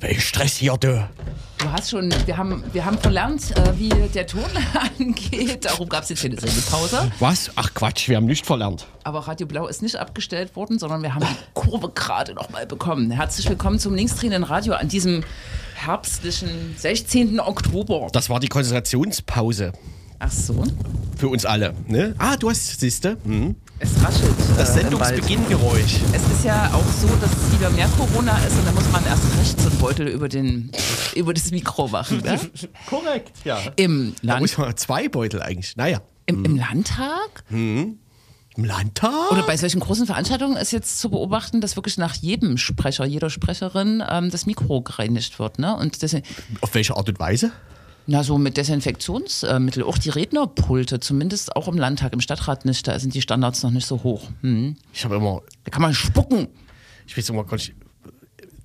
Welch Stress hier, du. Schon, wir haben, wir haben verlernt, äh, wie der Ton angeht. Darum gab es jetzt keine Sendepause. Was? Ach Quatsch, wir haben nicht verlernt. Aber Radio Blau ist nicht abgestellt worden, sondern wir haben die Kurve gerade noch mal bekommen. Herzlich willkommen zum linksdrehenden Radio an diesem herbstlichen 16. Oktober. Das war die Konzentrationspause Ach so, für uns alle. Ne? Ah, du hast, siehste, hm. es raschelt. das äh. Sendungsbeginngeräusch. Es ist ja auch so, dass wieder mehr Corona ist und da muss man erst recht so einen Beutel über, den, über das Mikro machen. Ne? Korrekt, ja. Im, Da Land, muss man zwei Beutel eigentlich. Naja, im, Im Landtag im Landtag? oder bei solchen großen Veranstaltungen ist jetzt zu beobachten, dass wirklich nach jedem Sprecher, jeder Sprecherin ähm, das Mikro gereinigt wird. Ne? Und das, Auf welche Art und Weise? Na, so mit Desinfektionsmittel, auch die Rednerpulte, zumindest auch im Landtag, im Stadtrat nicht, da sind die Standards noch nicht so hoch. Hm. Ich habe immer, Da kann man spucken. ich weiß immer gar nicht,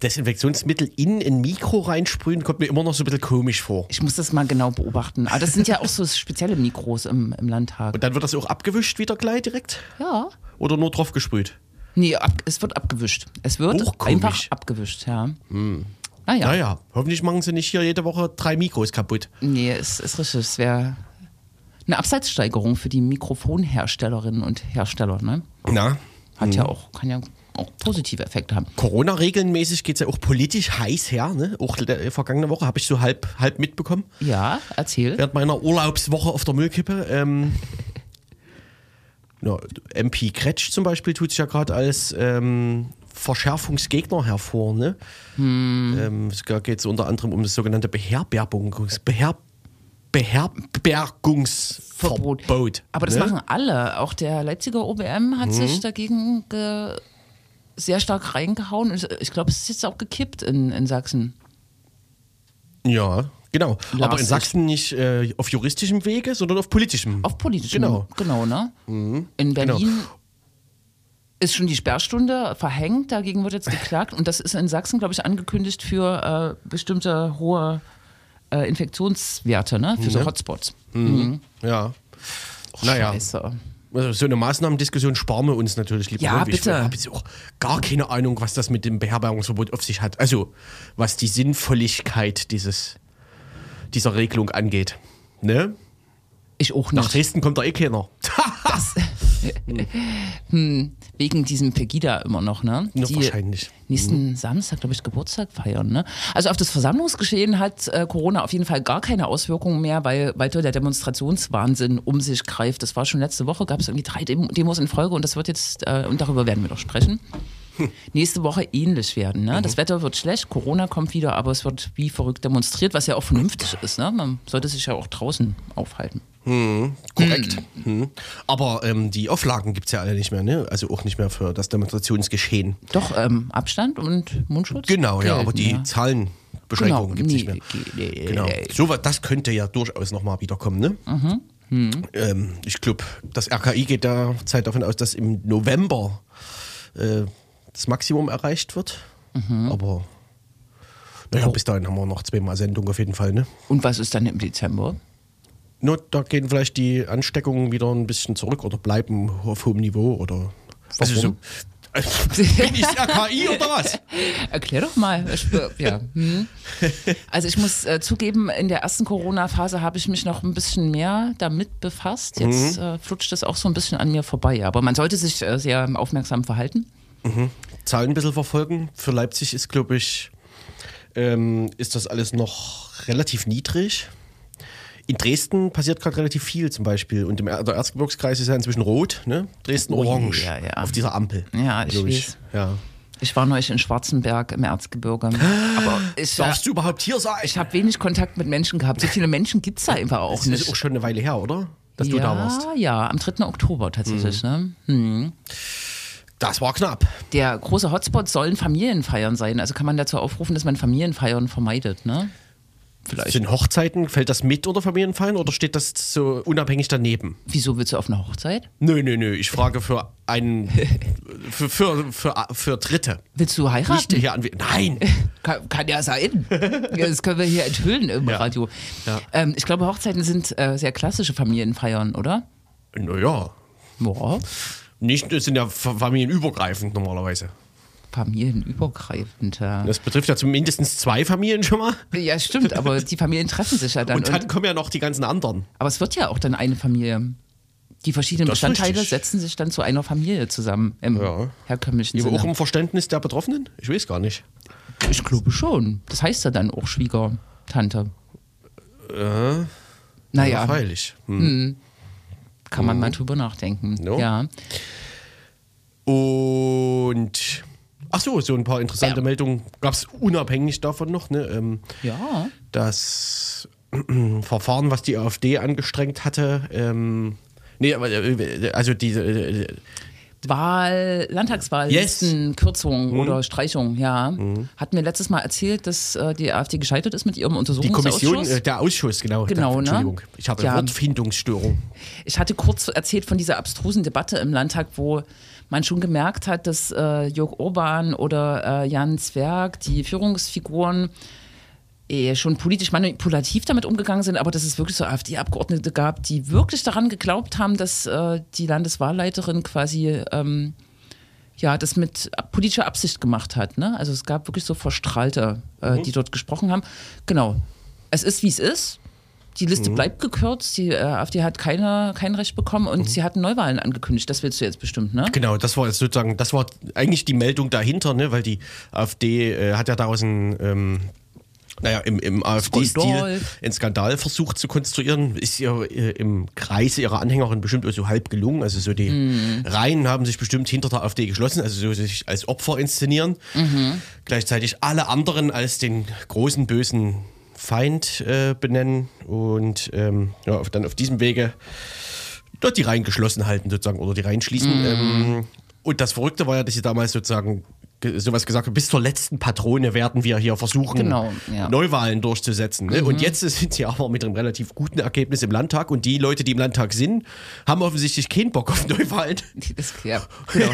Desinfektionsmittel in ein Mikro reinsprühen, kommt mir immer noch so ein bisschen komisch vor. Ich muss das mal genau beobachten. Aber das sind ja auch so spezielle Mikros im, im Landtag. Und dann wird das auch abgewischt wieder gleich direkt? Ja. Oder nur drauf gesprüht? Nee, ab, es wird abgewischt. Es wird einfach abgewischt, ja. Naja. Naja, hoffentlich machen sie nicht hier jede Woche drei Mikros kaputt. Nee, es ist richtig. Es wäre eine Abseitssteigerung für die Mikrofonherstellerinnen und Hersteller. Ne? Na, Hat ja auch, kann ja auch positive Effekte haben. Corona-regelnmäßig geht es ja auch politisch heiß her. Ne? Auch äh, vergangene Woche habe ich so halb, halb mitbekommen. Ja, erzähl. Während meiner Urlaubswoche auf der Müllkippe. Ähm, ja, MP Kretsch zum Beispiel tut sich ja gerade als ähm, Verschärfungsgegner hervor. Ne? Ähm, es geht so unter anderem um das sogenannte Beherbergungs Beher Beherbergungsverbot. Aber das ne? machen alle. Auch der Leipziger OBM hat sich dagegen ge sehr stark reingehauen. Ich glaube, es ist jetzt auch gekippt in, in Sachsen. Ja, genau. Las Aber in. Sachsen nicht äh, auf juristischem Wege, sondern auf politischem. Auf politischem. Genau. Genau, ne? In Berlin ist schon die Sperrstunde verhängt, dagegen wird jetzt geklagt. Und das ist in Sachsen, glaube ich, angekündigt für äh, bestimmte hohe äh, Infektionswerte, ne? Für so Ja. Hotspots. Ja. naja, Scheiße. also so eine Maßnahmendiskussion sparen wir uns natürlich lieber. Ja, bitte. Ich habe jetzt auch gar keine Ahnung, was das mit dem Beherbergungsverbot auf sich hat. Also, was die Sinnvolligkeit dieses, dieser Regelung angeht. Ne? Ich auch Nach nicht. Dresden kommt da eh keiner. hm, wegen diesem Pegida immer noch, ne? Ja, Die wahrscheinlich. Nächsten Samstag, glaube ich, Geburtstag feiern, ne? Also auf das Versammlungsgeschehen hat äh, Corona auf jeden Fall gar keine Auswirkungen mehr, weil weiter der Demonstrationswahnsinn um sich greift. Das war schon letzte Woche, gab es irgendwie drei Dem Demos in Folge und das wird jetzt, äh, und darüber werden wir noch sprechen. Nächste Woche ähnlich werden. Ne? Das Wetter wird schlecht, Corona kommt wieder, aber es wird wie verrückt demonstriert, was ja auch vernünftig ist. Ne? Man sollte sich ja auch draußen aufhalten. Korrekt. Mhm. Aber ähm, die Auflagen gibt es ja alle nicht mehr, ne? Also auch nicht mehr für das Demonstrationsgeschehen. Doch, ähm, Abstand und Mundschutz? Genau, ja, gelten, aber die ja. Zahlenbeschränkungen Genau, gibt es nicht mehr. nee, Genau. So, das könnte ja durchaus nochmal wiederkommen, ne? Ähm, ich glaube, das RKI geht derzeit davon aus, dass im November äh, das Maximum erreicht wird. Aber naja, bis dahin haben wir noch zweimal Sendung auf jeden Fall, ne? Und was ist dann im Dezember? Nur da gehen vielleicht die Ansteckungen wieder ein bisschen zurück oder bleiben auf hohem Niveau oder. Also so, bin ich RKI oder was? Erklär doch mal. Ich, äh, ja. hm. Also ich muss äh, zugeben, in der ersten Corona-Phase habe ich mich noch ein bisschen mehr damit befasst. Jetzt Mhm. äh, flutscht das auch so ein bisschen an mir vorbei. Aber man sollte sich äh, sehr aufmerksam verhalten. Zahlen ein bisschen verfolgen. Für Leipzig ist, glaube ich, ähm, ist das alles noch relativ niedrig. In Dresden passiert gerade relativ viel zum Beispiel. Und im, Er- der Erzgebirgskreis ist ja inzwischen rot, ne? Dresden Oh orange. ja, ja. Auf dieser Ampel. Ja, ich glaub weiß. Ja. Ich war neulich in Schwarzenberg im Erzgebirge. Aber ich, Darfst du überhaupt hier sein? ich habe wenig Kontakt mit Menschen gehabt. So viele Menschen gibt es da einfach auch das nicht. ist auch schon eine Weile her, oder? Dass ja, du da warst. Ja, am 3. Oktober tatsächlich. Ne? Hm. Das war knapp. Der große Hotspot sollen Familienfeiern sein. Also kann man dazu aufrufen, dass man Familienfeiern vermeidet. Ne? Vielleicht. Sind Hochzeiten, fällt das mit unter Familienfeiern oder steht das so unabhängig daneben? Wieso willst du auf eine Hochzeit? Nö, nö, nö. Ich frage für einen, für, für, für, für Dritte. Willst du Nicht heiraten? hier an. Nein! Kann, kann ja sein. Das können wir hier enthüllen im Ja. Radio. Ja. Ähm, ich glaube, Hochzeiten sind äh, sehr klassische Familienfeiern, oder? Naja. Ja. Nicht, das sind ja fa- familienübergreifend normalerweise. Familienübergreifend. Ja. Das betrifft ja zumindest zwei Familien schon mal. ja, stimmt, aber die Familien treffen sich ja dann. Und dann und, kommen ja noch die ganzen anderen. aber es wird ja auch dann eine Familie. Die verschiedenen Das Bestandteile setzen sich dann zu einer Familie zusammen im Ja. herkömmlichen Aber auch Sinne. im Verständnis der Betroffenen? Ich weiß gar nicht. Ich glaube schon. Das heißt ja dann auch Schwiegertante. Äh, Naja, ja, freilich. Hm. kann man mal drüber nachdenken. No. Ja. Und ach so, so ein paar interessante Ja. Meldungen gab es unabhängig davon noch. Ne? Ähm, Ja. das Verfahren, was die AfD angestrengt hatte, ähm, nee, äh, also diese, äh, Wahl, Landtagswahllisten, Kürzung Mhm. oder Streichung, ja. Hatten wir letztes Mal erzählt, dass äh, die AfD gescheitert ist mit ihrem die Untersuchungsausschuss. Kommission, äh, der Ausschuss, genau. Genau, da, ne? Entschuldigung, ich habe Ja. Wortfindungsstörung. Ich hatte kurz erzählt von dieser abstrusen Debatte im Landtag, wo man schon gemerkt hat, dass äh, Jörg Urban oder äh, Jan Zwerg, die Führungsfiguren, eh schon politisch manipulativ damit umgegangen sind, aber dass es wirklich so AfD-Abgeordnete gab, die wirklich daran geglaubt haben, dass äh, die Landeswahlleiterin quasi ähm, ja, das mit politischer Absicht gemacht hat. Ne? Also es gab wirklich so Verstrahlte, äh, die dort gesprochen haben. Genau. Es ist, wie es ist. Die Liste bleibt gekürzt. Die äh, AfD hat keine, kein Recht bekommen und sie hatten Neuwahlen angekündigt. Das willst du jetzt bestimmt, ne? Genau, das war jetzt sozusagen, das war eigentlich die Meldung dahinter, ne? weil die AfD äh, hat ja daraus ein, ähm, naja, im, im AfD-Stil einen Skandal versucht zu konstruieren. Ist ihr äh, im Kreise ihrer Anhängerin bestimmt so halb gelungen. Also so die Mhm. Reihen haben sich bestimmt hinter der AfD geschlossen, also so sich als Opfer inszenieren. Mhm. Gleichzeitig alle anderen als den großen bösen Feind äh, benennen und ähm, ja, auf, dann auf diesem Wege dort die Reihen geschlossen halten sozusagen oder die Reihen schließen. Mhm. Ähm, und das Verrückte war ja, dass sie damals sozusagen ge- sowas gesagt haben, bis zur letzten Patrone werden wir hier versuchen, Genau, ja. Mhm. Neuwahlen durchzusetzen. Ne? Und jetzt sind sie aber mit einem relativ guten Ergebnis im Landtag und die Leute, die im Landtag sind, haben offensichtlich keinen Bock auf Neuwahlen. Das, ja, genau.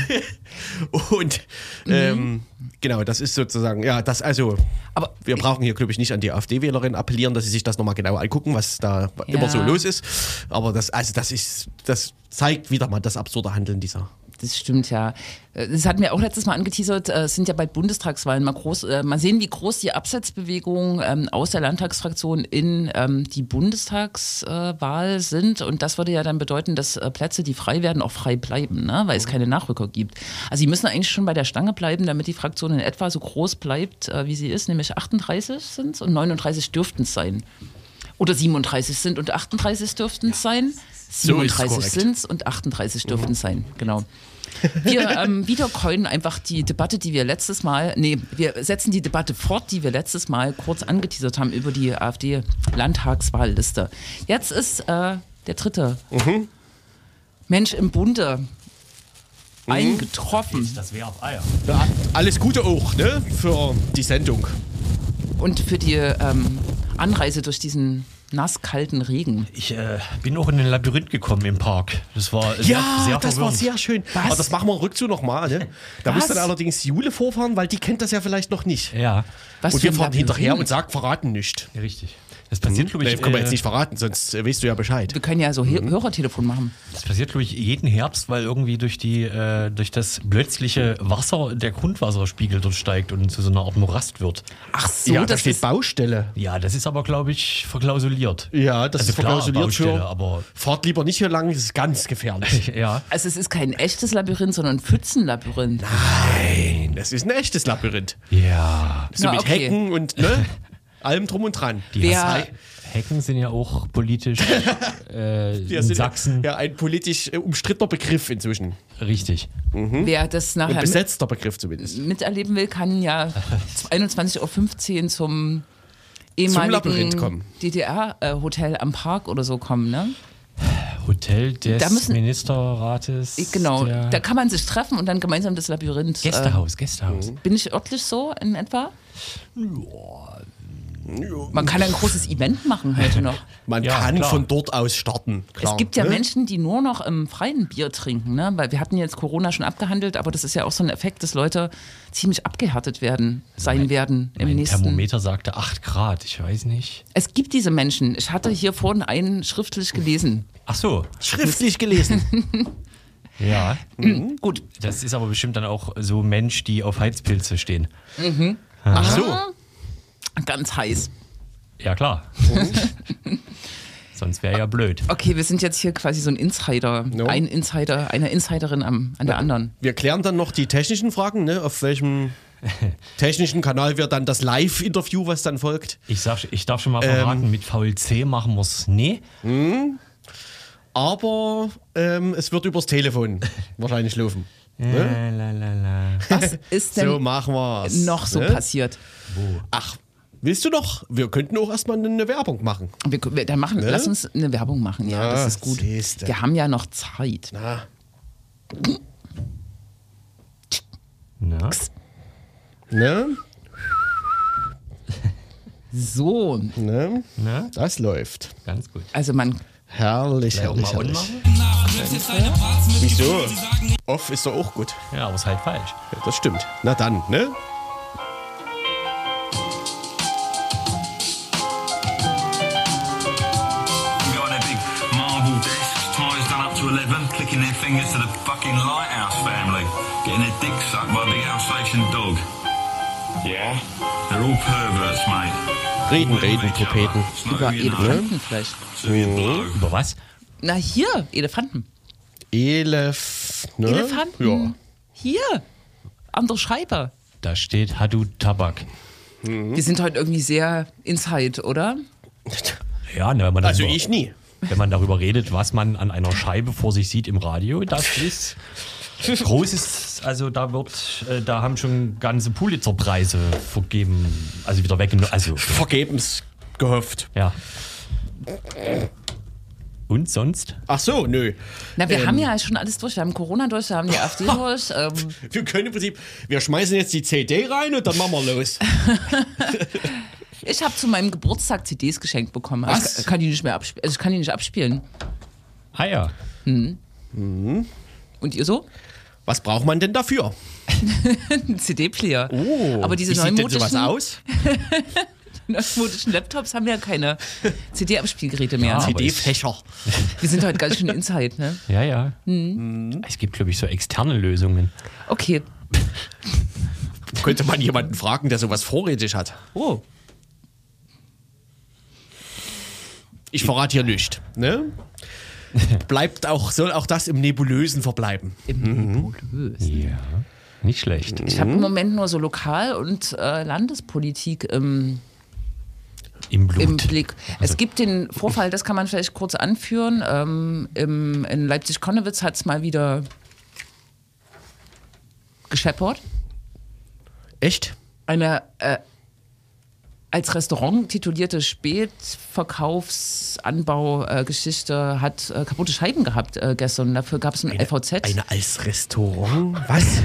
Und ähm, genau, das ist sozusagen, ja, das also, Aber wir brauchen hier, glaube ich, nicht an die AfD-Wählerinnen appellieren, dass sie sich das nochmal genau angucken, was da immer so los ist. Aber das, also das ist, das zeigt wieder mal das absurde Handeln dieser. Das stimmt ja. Äh, Das hatten wir auch letztes Mal angeteasert. äh, Es sind ja bald Bundestagswahlen. Mal, groß, äh, mal sehen, wie groß die Absetzbewegungen ähm, aus der Landtagsfraktion in ähm, die Bundestagswahl sind. Und das würde ja dann bedeuten, dass Plätze, die frei werden, auch frei bleiben, ne? weil es keine Nachrücker gibt. Also sie müssen eigentlich schon bei der Stange bleiben, damit die Fraktion in etwa so groß bleibt, wie sie ist. Nämlich 38 sind es und 39 dürften es sein. Oder 37 sind und 38 dürften es sein. So ist 37 korrekt. sind es und 38 dürften es sein. Genau. Wir ähm, wiedercoinen einfach die Debatte, die wir letztes Mal, nee, wir setzen die Debatte fort, die wir letztes Mal kurz angeteasert haben über die AfD-Landtagswahlliste. Jetzt ist äh, der dritte Mensch im Bunde eingetroffen. Das wäre auf Eier. Ja, alles Gute auch, ne? Für die Sendung. Und für die ähm, Anreise durch diesen nasskalten Regen. Ich äh, bin auch in ein Labyrinth gekommen im Park. Das war sehr, Ja, sehr das war verwirrend. sehr schön. Aber das machen wir rückzu nochmal, ne? Da muss Was? dann allerdings Jule vorfahren, weil die kennt das ja vielleicht noch nicht. Ja, Was und wir fahren hinterher und sagen, verraten nicht. richtig. Das passiert, glaube Nee, ich, können wir jetzt nicht verraten, sonst äh, weißt du ja Bescheid. Wir können ja so He- Hörertelefon machen. das passiert, glaube ich, jeden Herbst, weil irgendwie durch die äh, durch das plötzliche Wasser der Grundwasserspiegel dort steigt und zu so einer Art Morast wird. Ach so, ja, da das steht ist, Baustelle. Ja, das ist aber, glaube ich, verklausuliert. Ja, das Also ist klar, verklausuliert Baustelle, für. aber- Fahrt lieber nicht hier lang, das ist ganz gefährlich. Ja. also es ist kein echtes Labyrinth, sondern ein Pfützenlabyrinth. Nein, das ist ein echtes Labyrinth. Ja. So Na, mit okay. Hecken und ne, allem drum und dran. Die Wer- Hecken sind ja auch politisch äh, in sind Sachsen Ja, ein politisch äh, umstrittener Begriff inzwischen. richtig. Wer das Ein nachher mit, besetzter Begriff zumindest. miterleben will, kann ja 21.15 Uhr zum ehemaligen Labyrinth kommen. DDR-Hotel am Park oder so kommen. Ne? Hotel des Da müssen- Ministerrates. Genau, da kann man sich treffen und dann gemeinsam das Labyrinth. Gästehaus, Gästehaus. Äh, bin ich örtlich so in etwa? Man kann ein großes Event machen heute noch. Man Ja, kann klar. von dort aus starten. Klar, es gibt ja ne? Menschen, die nur noch im freien Bier trinken, ne? weil wir hatten jetzt Corona schon abgehandelt, aber das ist ja auch so ein Effekt, dass Leute ziemlich abgehärtet werden, sein werden im Mein nächsten. Thermometer sagte 8 Grad, ich weiß nicht. Es gibt diese Menschen. Ich hatte hier vorhin einen schriftlich gelesen. Ach so, Schriftlich gelesen. ja. Gut, Das ist aber bestimmt dann auch so Mensch, die auf Heizpilze stehen. Ach so. Ganz heiß. Ja, klar. Sonst wäre ja blöd. Okay, wir sind jetzt hier quasi so ein Insider, No. ein Insider, eine Insiderin am, an der anderen. Wir klären dann noch die technischen Fragen, ne? auf welchem technischen Kanal wir dann das Live-Interview, was dann folgt. Ich, sag, ich darf schon mal verraten, mit VLC machen wir es nie. Aber ähm, es wird übers Telefon wahrscheinlich laufen. La, la, la, la. Was ist denn So machen wir noch so ne? passiert? Ach, willst du noch? Wir könnten auch erstmal eine Werbung machen. Wir, wir, dann machen, Lass uns eine Werbung machen, ja, Na, das ist gut. siehste. Wir haben ja noch Zeit. Na, Na? ne? So, Ne? Na? Das läuft. Ganz gut. also man, Herrlich, herrlich, mal herrlich. anmachen? Wieso? Off ist doch auch gut. Ja, aber ist halt falsch. Ja, das stimmt. Na dann, ne? 11, clicking their fingers to the fucking Lighthouse family, getting their dick sucked by big Alsatian dog. Yeah? They're all perverts, mate. Reden, reden, no über you know, Elefanten vielleicht. so blow. Über was? Na hier, Elefanten. Elef. Ne? Elefanten. Hier, an der Scheibe. Da steht Hadu Tabak. Wir sind heute irgendwie sehr inside, oder? Ja, ne, wenn, man Also ich nie. Wenn man darüber redet, was man an einer Scheibe vor sich sieht im Radio, das ist großes, also da wird, äh, da haben schon ganze Pulitzerpreise vergeben, also wieder weggenommen, also Vergebens gehofft. ja. Und sonst? Ach so, nö. Na, wir haben ja schon alles durch. Wir haben Corona durch, wir haben die AfD durch. Ähm, Wir können im Prinzip, wir schmeißen jetzt die CD rein und dann machen wir los. ich habe zu meinem Geburtstag CDs geschenkt bekommen. aber Was? Ich kann die nicht mehr abspielen. Also ich kann die nicht abspielen. Ah ja. Und ihr so? Was braucht man denn dafür? Ein CD-Player. Oh, Aber diese wie sieht denn sowas aus? neumodischen Laptops haben ja keine CD-Abspielgeräte mehr. Ja. CD-Fächer. Wir sind heute ganz schön inside, ne? Ja, ja. Es gibt, glaube ich, so externe Lösungen. Okay. Könnte man jemanden fragen, der sowas vorrätig hat? Oh. Ich verrate hier nicht. Ne? Bleibt auch, soll auch das im Nebulösen verbleiben. Im Nebulös. Ja. Nicht schlecht. Ich habe im Moment nur so Lokal- und äh, Landespolitik im, Im Blut. im Blick. Es gibt den Vorfall, das kann man vielleicht kurz anführen. Ähm, im, in Leipzig-Konnewitz hat es mal wieder gescheppert. Echt? Eine äh, als Restaurant titulierte Spätverkaufsanbau-Geschichte hat äh, kaputte Scheiben gehabt äh, gestern. Dafür gab es ein LVZ. Eine als Restaurant? Was?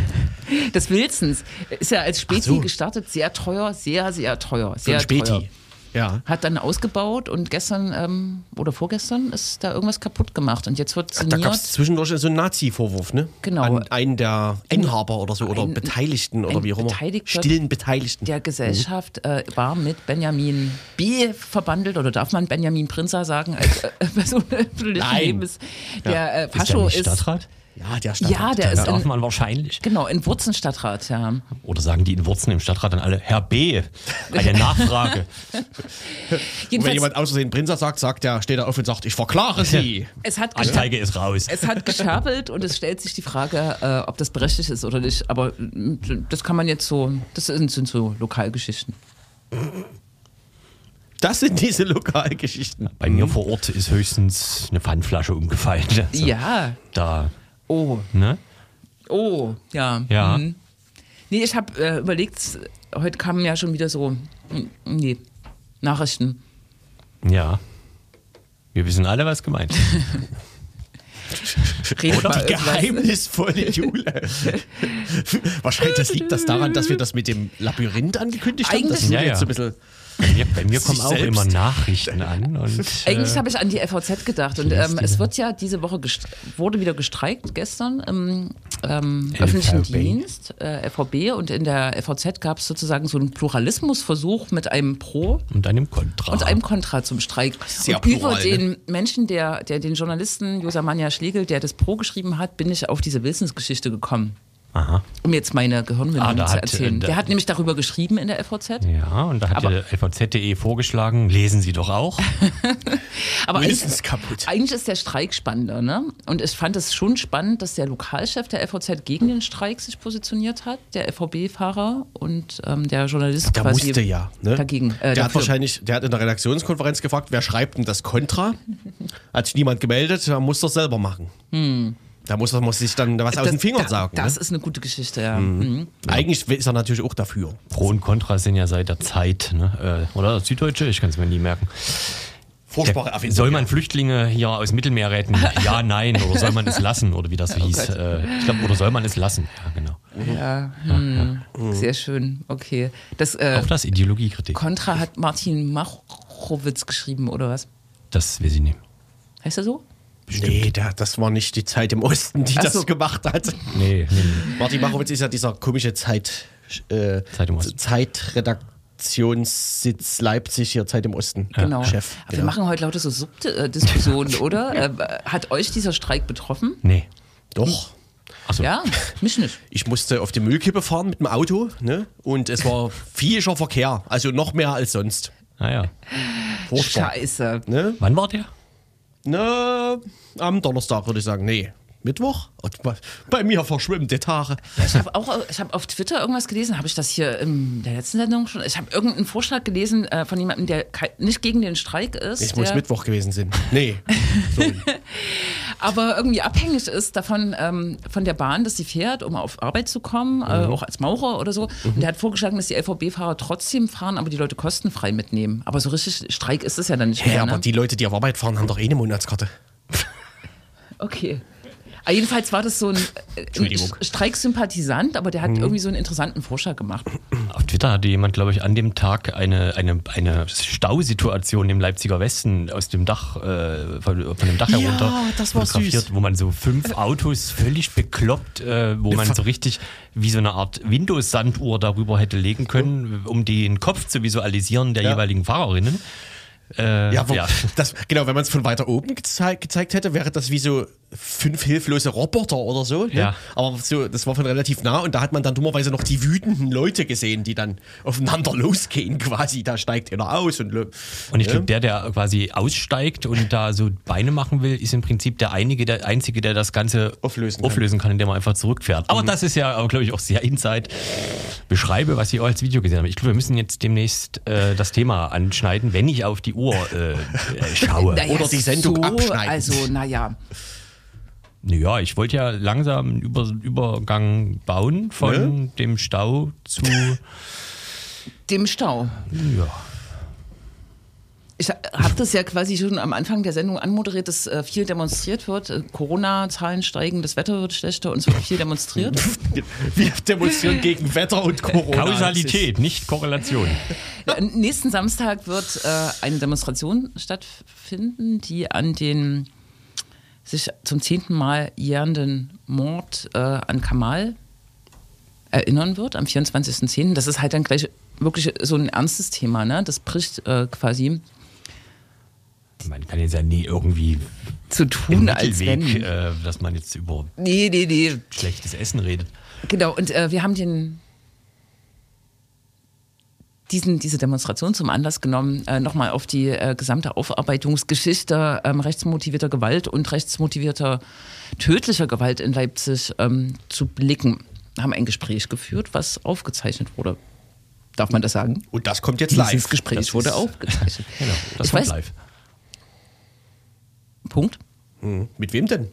Das Wilsons ist ja als Späti so. gestartet, sehr teuer, sehr, sehr teuer. So Sehr ein Späti. Teuer. Ja. Hat dann ausgebaut und gestern ähm, oder vorgestern ist da irgendwas kaputt gemacht und jetzt wird Da saniert. gab es zwischendurch so einen Nazi-Vorwurf, ne? Genau. An einen der Inhaber oder so, oder Ein- Beteiligten oder wie auch immer. Stillen Beteiligten. der Gesellschaft äh, war mit Benjamin B. verbandelt oder darf man Benjamin Prinzer sagen als äh, Person Nein. Lebens. Der äh, ist der ist. Stadtrat? Ja, der Stadtrat. Ja, der ist darf in, man wahrscheinlich. genau in Wurzenstadtrat, ja. Oder sagen die in Wurzen im Stadtrat dann alle, Herr B., eine Nachfrage. Und wenn jemand außerdem Prinzer sagt, sagt der, steht er auf und sagt, ich verklare sie. es hat Anzeige ist raus. es hat gescherbelt und es stellt sich die Frage, äh, ob das berechtigt ist oder nicht. Aber mm, das kann man jetzt so, das sind, sind so Lokalgeschichten. Das sind diese Lokalgeschichten. Bei mir vor Ort ist höchstens eine Pfandflasche umgefallen. Also Ja. Da, Oh, ne? oh, ja. Ja. Mhm. Nee, ich habe äh, überlegt, heute kamen ja schon wieder so, nee, Nachrichten. Ja. Wir wissen alle, was gemeint ist. Mal Die geheimnisvolle Jule. Wahrscheinlich das liegt das daran, dass wir das mit dem Labyrinth angekündigt haben. Das Eigentlich- wurde Ja, jetzt ja. so ein bisschen. Bei mir, bei mir kommen auch selbst. immer Nachrichten an. Und, Eigentlich äh, habe ich an die FVZ gedacht und ähm, es wird ja diese Woche wurde wieder gestreikt gestern im ähm, öffentlichen Dienst äh, FVB und in der FVZ gab es sozusagen so einen Pluralismusversuch mit einem Pro und einem Kontra. und einem Kontra zum Streik. Sehr und über plural, ne? den Menschen, der, der den Journalisten Josamania Schlegel, der das Pro geschrieben hat, bin ich auf diese Wilsons-Geschichte gekommen. Aha. Um jetzt meine Gehirnwindung Ah, zu hat, erzählen. äh, da- der hat nämlich darüber geschrieben in der FVZ. Ja, und da hat Aber- der LVZ.de vorgeschlagen, lesen Sie doch auch. Aber eigentlich, Mindestens kaputt. eigentlich ist der Streik spannender, ne? Und ich fand es schon spannend, dass der Lokalchef der FVZ gegen den Streik sich positioniert hat, der FVB-Fahrer und ähm, der Journalist Der quasi musste ja. Ne? dagegen. Äh, der hat dafür. wahrscheinlich, der hat in der Redaktionskonferenz gefragt, wer schreibt denn das Kontra? Hat sich niemand gemeldet, da muss das selber machen. Da muss muss sich dann was aus Das- den Fingern da, sagen. Das ne? ist eine gute Geschichte, ja. Mhm. Eigentlich ist er natürlich auch dafür. Pro und Contra sind ja seit der Zeit, ne? äh, oder? Süddeutsche, ich kann es mir nie merken. Vorspracheerfindung. Soll man Flüchtlinge hier aus dem Mittelmeer retten? Ja, nein. Oder soll man es lassen? Oder wie das so hieß. Gott. Äh, ich glaube, oder soll man es lassen? Ja, genau. Ja, hm, sehr schön. Okay. Das äh, Auch das Ideologiekritik. Kontra hat Martin Machowitz geschrieben, oder was? Das weiß ich nicht. Heißt er so? Nee, da, das war nicht die Zeit im Osten, die Ach das so. gemacht hat. Nee, nee, nee. Martin Machowitz ist ja dieser komische Zeit, äh, Zeit im Osten. Zeitredaktionssitz Leipzig hier, Zeit im Osten. Genau. Chef. Aber wir genau. machen heute lauter so Subdiskussionen, oder? Äh, hat euch dieser Streik betroffen? Nee. Doch. Achso. Ja, mich nicht. Ich musste auf die Müllkippe fahren mit dem Auto ne? und es war vielscher Verkehr, also noch mehr als sonst. Naja. Furchtbar. Scheiße. Ne? Wann war der? Na, am Donnerstag würde ich sagen, nee. Mittwoch? Bei mir verschwimmen die Tage. Ich habe auch ich hab auf Twitter irgendwas gelesen. Habe ich das hier in der letzten Sendung schon? Ich habe irgendeinen Vorschlag gelesen äh, von jemandem, der nicht gegen den Streik ist, Es muss Mittwoch gewesen sein. Nee. aber irgendwie abhängig ist davon ähm, von der Bahn, dass sie fährt, um auf Arbeit zu kommen, äh, Mhm. auch als Maurer oder so. Und der hat vorgeschlagen, dass die LVB-Fahrer trotzdem fahren, aber die Leute kostenfrei mitnehmen. Aber so richtig Streik ist es ja dann nicht mehr. Ja, ne? aber die Leute, die auf Arbeit fahren, haben doch eh eine Monatskarte. Okay. Aber jedenfalls war das so ein, äh, ein Streiksympathisant, aber der hat irgendwie so einen interessanten Vorschlag gemacht. Auf Twitter hatte jemand, glaube ich, an dem Tag eine, eine, eine Stausituation im Leipziger Westen aus dem Dach, äh, von, von dem Dach Ja, herunter das war fotografiert, süß. wo man so fünf Autos völlig bekloppt, äh, wo man so richtig wie so eine Art Windows-Sanduhr darüber hätte legen können, um den Kopf zu visualisieren der Ja. jeweiligen Fahrerinnen. Äh, Ja, wo, ja. Das, genau, wenn man es von weiter oben gezei gezeigt hätte, wäre das wie so fünf hilflose Roboter oder so. Ne? Ja. Aber so, das war von relativ nah und da hat man dann dummerweise noch die wütenden Leute gesehen, die dann aufeinander losgehen quasi. Da steigt einer aus und. Und ich Ja. glaube, der, der quasi aussteigt und da so Beine machen will, ist im Prinzip der einige, der einzige, der das Ganze Auflösen kann. auflösen kann, indem er einfach zurückfährt. Aber das ist ja, glaube ich, auch sehr Inside. Beschreibe, was ich auch als Video gesehen habe. Ich glaube, wir müssen jetzt demnächst äh, das Thema anschneiden, wenn ich auf die Uhr äh, äh, schaue. Naja, Oder die Sendung so, abschneiden. Also, naja. Naja, ich wollte ja langsam einen Über Übergang bauen von Ne? dem Stau zu. Dem Stau. Ja. Ich habe das ja quasi schon am Anfang der Sendung anmoderiert, dass äh, viel demonstriert wird. Äh, Corona-Zahlen steigen, das Wetter wird schlechter und es wird viel demonstriert. Wir demonstrieren gegen Wetter und Corona. Kausalität, nicht Korrelation. Nächsten Samstag wird äh, eine Demonstration stattfinden, die an den sich zum zehnten Mal jährenden Mord äh, an Kamal erinnern wird, am 24.10. Das ist halt dann gleich wirklich so ein ernstes Thema, ne? Das bricht äh, quasi Man kann jetzt ja nie irgendwie zu tun, als wenn. äh, dass man jetzt über Nee, nee, nee. schlechtes Essen redet. Genau, und äh, wir haben den, diesen, diese Demonstration zum Anlass genommen, äh, nochmal auf die äh, gesamte Aufarbeitungsgeschichte ähm, rechtsmotivierter Gewalt und rechtsmotivierter tödlicher Gewalt in Leipzig ähm, zu blicken. Haben ein Gespräch geführt, was aufgezeichnet wurde. Darf man das sagen? Und das kommt jetzt live. Dieses Gespräch Das wurde aufgezeichnet. Genau, das Ich kommt weiß- live. Punkt. Hm, Mit wem denn?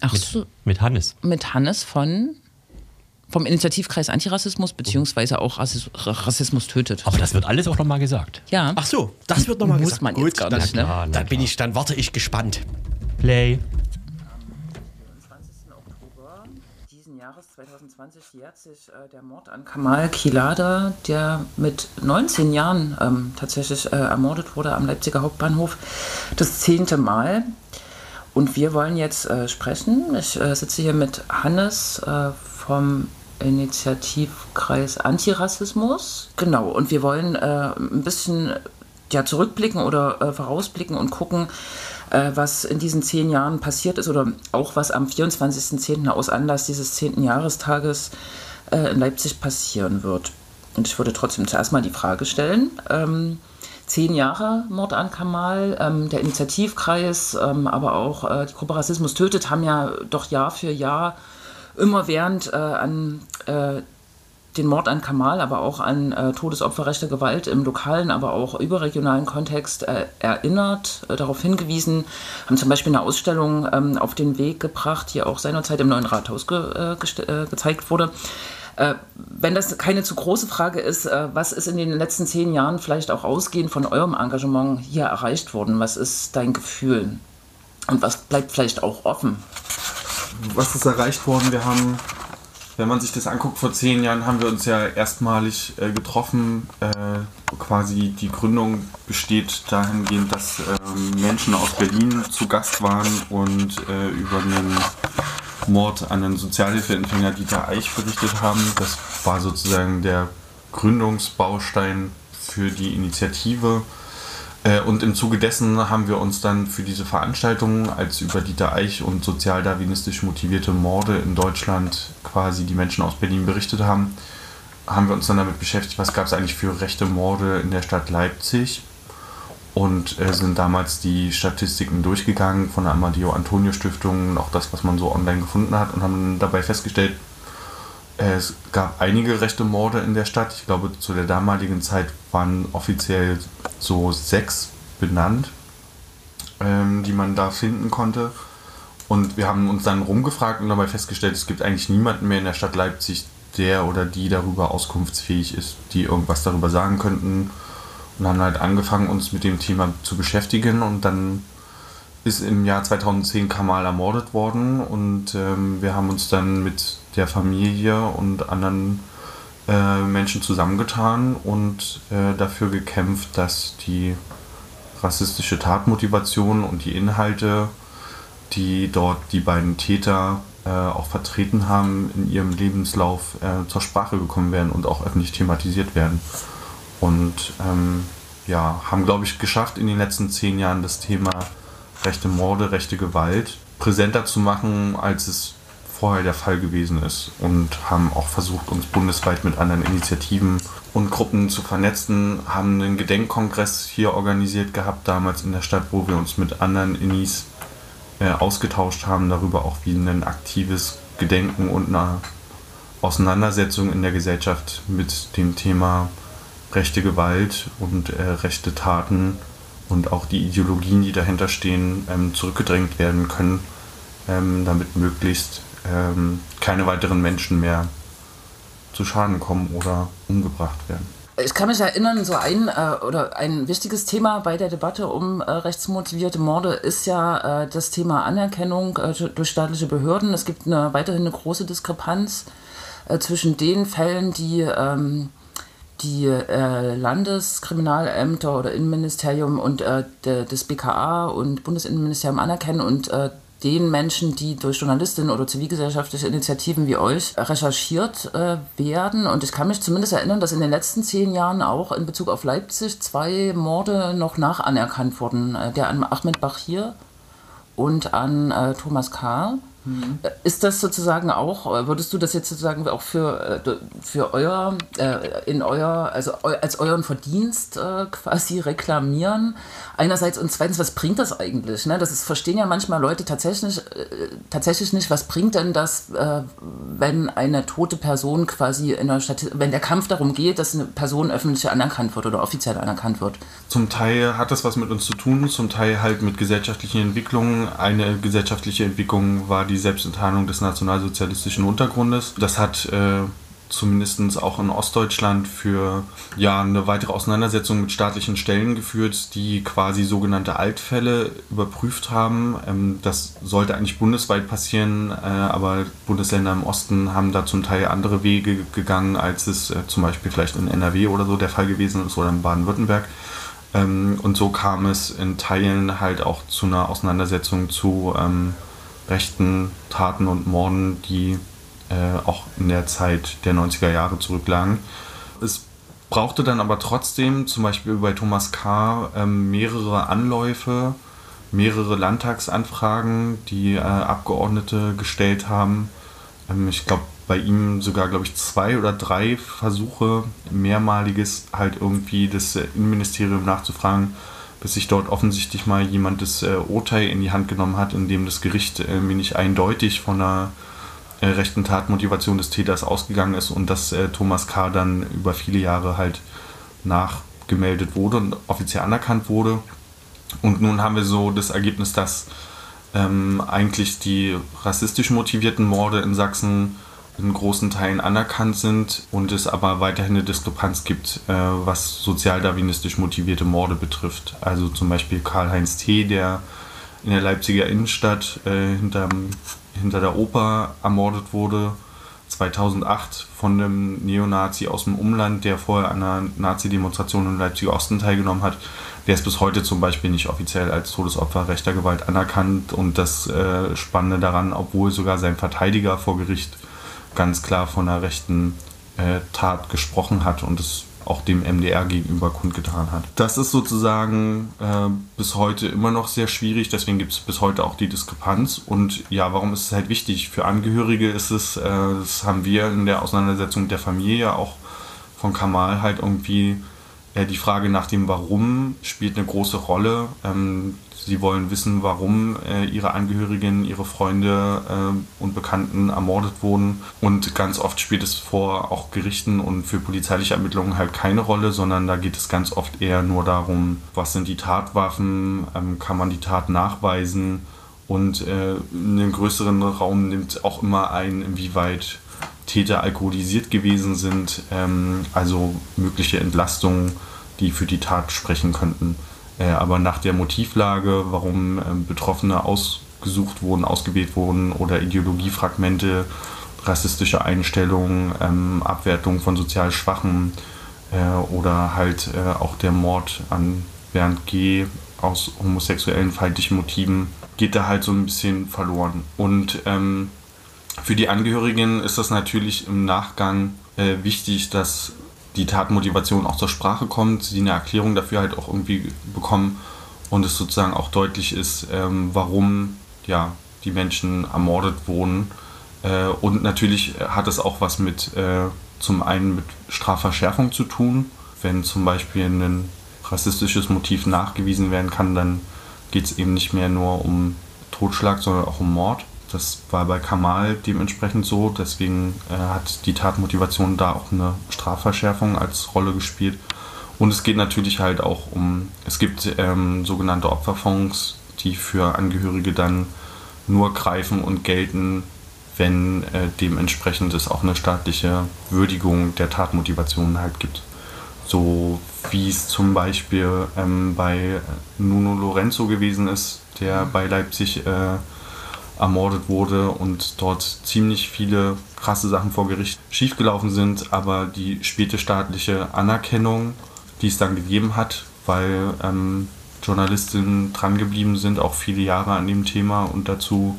Ach so, Mit Hannes. mit Hannes von vom Initiativkreis Antirassismus beziehungsweise auch Rassismus, Rassismus tötet. Aber das wird alles auch nochmal gesagt. Ja. Ach so, das wird nochmal gesagt. Muss man Gut, jetzt gar nicht, ne? na, na, dann bin ich, dann warte ich gespannt. Play. Jahres 2020 jährt sich äh, der Mord an Kamal Kilada, der mit 19 Jahren ähm, tatsächlich äh, ermordet wurde am Leipziger Hauptbahnhof, das zehnte Mal. Und wir wollen jetzt äh, sprechen. Ich äh, sitze hier mit Hannes äh, vom Initiativkreis Antirassismus. Genau, und wir wollen äh, ein bisschen ja, zurückblicken oder vorausblicken und gucken, äh, was in diesen zehn Jahren passiert ist oder auch was am 24.10. aus Anlass dieses zehnten Jahrestages äh, in Leipzig passieren wird. Und ich würde trotzdem zuerst mal die Frage stellen. Ähm, zehn Jahre Mord an Kamal, ähm, der Initiativkreis, ähm, aber auch äh, die Gruppe Rassismus tötet, haben ja doch Jahr für Jahr immer während äh, an äh, den Mord an Kamal, aber auch an äh, Todesopfer Gewalt im lokalen, aber auch überregionalen Kontext äh, erinnert, äh, darauf hingewiesen, haben zum Beispiel eine Ausstellung ähm, auf den Weg gebracht, die auch seinerzeit im neuen Rathaus ge äh, äh, gezeigt wurde. Äh, wenn das keine zu große Frage ist, was ist in den letzten zehn Jahren vielleicht auch ausgehend von eurem Engagement hier erreicht worden? Was ist dein Gefühl? Und was bleibt vielleicht auch offen? Was ist erreicht worden? Wir haben wenn man sich das anguckt, vor zehn Jahren haben wir uns ja erstmalig äh, getroffen. Äh, quasi die Gründung besteht dahingehend, dass äh, Menschen aus Berlin zu Gast waren und äh, über einen Mord an einen Sozialhilfeempfänger Dieter Eich berichtet haben. Das war sozusagen der Gründungsbaustein für die Initiative. Äh, und im Zuge dessen haben wir uns dann für diese Veranstaltung, als über Dieter Eich und sozialdarwinistisch motivierte Morde in Deutschland quasi die Menschen aus Berlin berichtet haben, haben wir uns dann damit beschäftigt, was gab es eigentlich für rechte Morde in der Stadt Leipzig. Und äh, sind damals die Statistiken durchgegangen von der Amadeo Antonio Stiftung, auch das, was man so online gefunden hat und haben dabei festgestellt, es gab einige rechte Morde in der Stadt. Ich glaube, zu der damaligen Zeit waren offiziell so sechs benannt, ähm, die man da finden konnte. Und wir haben uns dann rumgefragt und dabei festgestellt, es gibt eigentlich niemanden mehr in der Stadt Leipzig, der oder die darüber auskunftsfähig ist, die irgendwas darüber sagen könnten. Und haben halt angefangen, uns mit dem Thema zu beschäftigen. Und dann ist im Jahr 2010 Kamal ermordet worden. Und ähm, wir haben uns dann mit der Familie und anderen äh, Menschen zusammengetan und äh, dafür gekämpft, dass die rassistische Tatmotivation und die Inhalte, die dort die beiden Täter äh, auch vertreten haben, in ihrem Lebenslauf äh, zur Sprache gekommen werden und auch öffentlich thematisiert werden. Und ähm, ja, haben, glaube ich, geschafft, in den letzten zehn Jahren das Thema rechte Morde, rechte Gewalt präsenter zu machen, als es vorher der Fall gewesen ist. Und haben auch versucht, uns bundesweit mit anderen Initiativen und Gruppen zu vernetzen, haben einen Gedenkkongress hier organisiert gehabt, damals in der Stadt, wo wir uns mit anderen Inis äh, ausgetauscht haben, darüber auch wie ein aktives Gedenken und eine Auseinandersetzung in der Gesellschaft mit dem Thema rechte Gewalt und äh, rechte Taten und auch die Ideologien, die dahinter stehen, ähm, zurückgedrängt werden können, ähm, damit möglichst ähm, keine weiteren Menschen mehr zu Schaden kommen oder umgebracht werden. Ich kann mich erinnern, so ein äh, oder ein wichtiges Thema bei der Debatte um äh, rechtsmotivierte Morde ist ja äh, das Thema Anerkennung äh, durch staatliche Behörden. Es gibt eine, weiterhin eine große Diskrepanz äh, zwischen den Fällen, die ähm, die äh, Landeskriminalämter oder Innenministerium und äh, de, des BKA und Bundesinnenministerium anerkennen und äh, den Menschen, die durch Journalistinnen oder zivilgesellschaftliche Initiativen wie euch recherchiert äh, werden. Und ich kann mich zumindest erinnern, dass in den letzten zehn Jahren auch in Bezug auf Leipzig zwei Morde noch nachanerkannt wurden. Äh, der an Ahmed Bachir und an äh, Thomas K. Mhm. Ist das sozusagen auch, würdest du das jetzt sozusagen auch für, äh, für euer, äh, in euer, also als euren Verdienst äh, quasi reklamieren? Einerseits und zweitens, was bringt das eigentlich? Ne? Das ist, verstehen ja manchmal Leute tatsächlich, tatsächlich nicht, was bringt denn das, wenn eine tote Person quasi in der Stadt, wenn der Kampf darum geht, dass eine Person öffentlich anerkannt wird oder offiziell anerkannt wird? Zum Teil hat das was mit uns zu tun, zum Teil halt mit gesellschaftlichen Entwicklungen. Eine gesellschaftliche Entwicklung war die Selbstenttarnung des nationalsozialistischen Untergrundes. Das hat äh, zumindest auch in Ostdeutschland für ja, eine weitere Auseinandersetzung mit staatlichen Stellen geführt, die quasi sogenannte Altfälle überprüft haben. Ähm, das sollte eigentlich bundesweit passieren, äh, aber Bundesländer im Osten haben da zum Teil andere Wege gegangen, als es äh, zum Beispiel vielleicht in NRW oder so der Fall gewesen ist oder in Baden-Württemberg. Ähm, und so kam es in Teilen halt auch zu einer Auseinandersetzung zu ähm, rechten Taten und Morden, die äh, auch in der Zeit der 90er Jahre zurücklagen. Es brauchte dann aber trotzdem, zum Beispiel bei Thomas K., ähm, mehrere Anläufe, mehrere Landtagsanfragen, die äh, Abgeordnete gestellt haben. Ähm, ich glaube, bei ihm sogar, glaube ich, zwei oder drei Versuche, mehrmaliges halt irgendwie das Innenministerium nachzufragen, bis sich dort offensichtlich mal jemand das äh, Urteil in die Hand genommen hat, in dem das Gericht äh, mir nicht eindeutig von einer äh, rechten Tatmotivation des Täters ausgegangen ist und dass äh, Thomas K. dann über viele Jahre halt nachgemeldet wurde und offiziell anerkannt wurde. Und nun haben wir so das Ergebnis, dass ähm, eigentlich die rassistisch motivierten Morde in Sachsen in großen Teilen anerkannt sind und es aber weiterhin eine Diskrepanz gibt, äh, was sozialdarwinistisch motivierte Morde betrifft. Also zum Beispiel Karl-Heinz T., der in der Leipziger Innenstadt äh, hinterm hinter der Oper ermordet wurde, 2008 von einem Neonazi aus dem Umland, der vorher an einer Nazi-Demonstration in Leipziger Osten teilgenommen hat. Der ist bis heute zum Beispiel nicht offiziell als Todesopfer rechter Gewalt anerkannt. Und das äh, Spannende daran, obwohl sogar sein Verteidiger vor Gericht ganz klar von einer rechten äh, Tat gesprochen hat und es auch dem MDR gegenüber kundgetan hat. Das ist sozusagen äh, bis heute immer noch sehr schwierig, deswegen gibt es bis heute auch die Diskrepanz. Und ja, warum ist es halt wichtig? Für Angehörige ist es, äh, das haben wir in der Auseinandersetzung mit der Familie auch von Kamal halt irgendwie äh, die Frage nach dem Warum spielt eine große Rolle. Ähm, Sie wollen wissen, warum äh, ihre Angehörigen, ihre Freunde äh, und Bekannten ermordet wurden. Und ganz oft spielt es vor auch Gerichten und für polizeiliche Ermittlungen halt keine Rolle, sondern da geht es ganz oft eher nur darum, was sind die Tatwaffen, ähm, kann man die Tat nachweisen und äh, einen größeren Raum nimmt auch immer ein, inwieweit Täter alkoholisiert gewesen sind, ähm, also mögliche Entlastungen, die für die Tat sprechen könnten. Äh, aber nach der Motivlage, warum ähm, Betroffene ausgesucht wurden, ausgewählt wurden oder Ideologiefragmente, rassistische Einstellungen, ähm, Abwertung von sozial Schwachen äh, oder halt äh, auch der Mord an Bernd G. aus homosexuellen feindlichen Motiven, geht da halt so ein bisschen verloren. Und ähm, für die Angehörigen ist das natürlich im Nachgang wichtig, dass die Tatmotivation auch zur Sprache kommt, sie eine Erklärung dafür halt auch irgendwie bekommen und es sozusagen auch deutlich ist, ähm, warum ja, die Menschen ermordet wurden. Äh, und natürlich hat es auch was mit äh, zum einen mit Strafverschärfung zu tun. Wenn zum Beispiel ein rassistisches Motiv nachgewiesen werden kann, dann geht es eben nicht mehr nur um Totschlag, sondern auch um Mord. Das war bei Kamal dementsprechend so. Deswegen äh, hat die Tatmotivation da auch eine Strafverschärfung als Rolle gespielt. Und es geht natürlich halt auch um, es gibt ähm, sogenannte Opferfonds, die für Angehörige dann nur greifen und gelten, wenn äh, dementsprechend es auch eine staatliche Würdigung der Tatmotivation halt gibt. So wie es zum Beispiel ähm, bei Nuno Lorenzo gewesen ist, der bei Leipzig äh, ermordet wurde und dort ziemlich viele krasse Sachen vor Gericht schiefgelaufen sind, aber die späte staatliche Anerkennung, die es dann gegeben hat, weil ähm, Journalistinnen drangeblieben sind, auch viele Jahre an dem Thema und dazu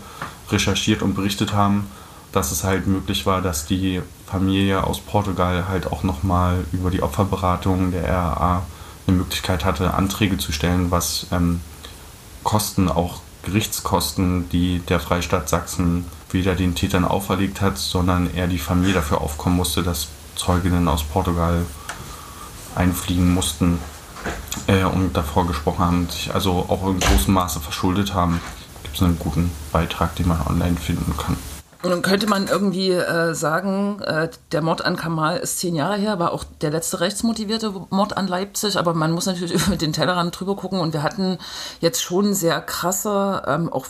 recherchiert und berichtet haben, dass es halt möglich war, dass die Familie aus Portugal halt auch nochmal über die Opferberatung der RAA eine Möglichkeit hatte, Anträge zu stellen, was ähm, Kosten auch Gerichtskosten, die der Freistaat Sachsen weder den Tätern auferlegt hat, sondern er die Familie dafür aufkommen musste, dass Zeuginnen aus Portugal einfliegen mussten äh, und davor gesprochen haben, sich also auch in großem Maße verschuldet haben. Gibt es einen guten Beitrag, den man online finden kann. Nun könnte man irgendwie äh, sagen, äh, der Mord an Kamal ist zehn Jahre her, war auch der letzte rechtsmotivierte Mord an Leipzig, aber man muss natürlich über den Tellerrand drüber gucken. Und wir hatten jetzt schon sehr krasse, ähm, auch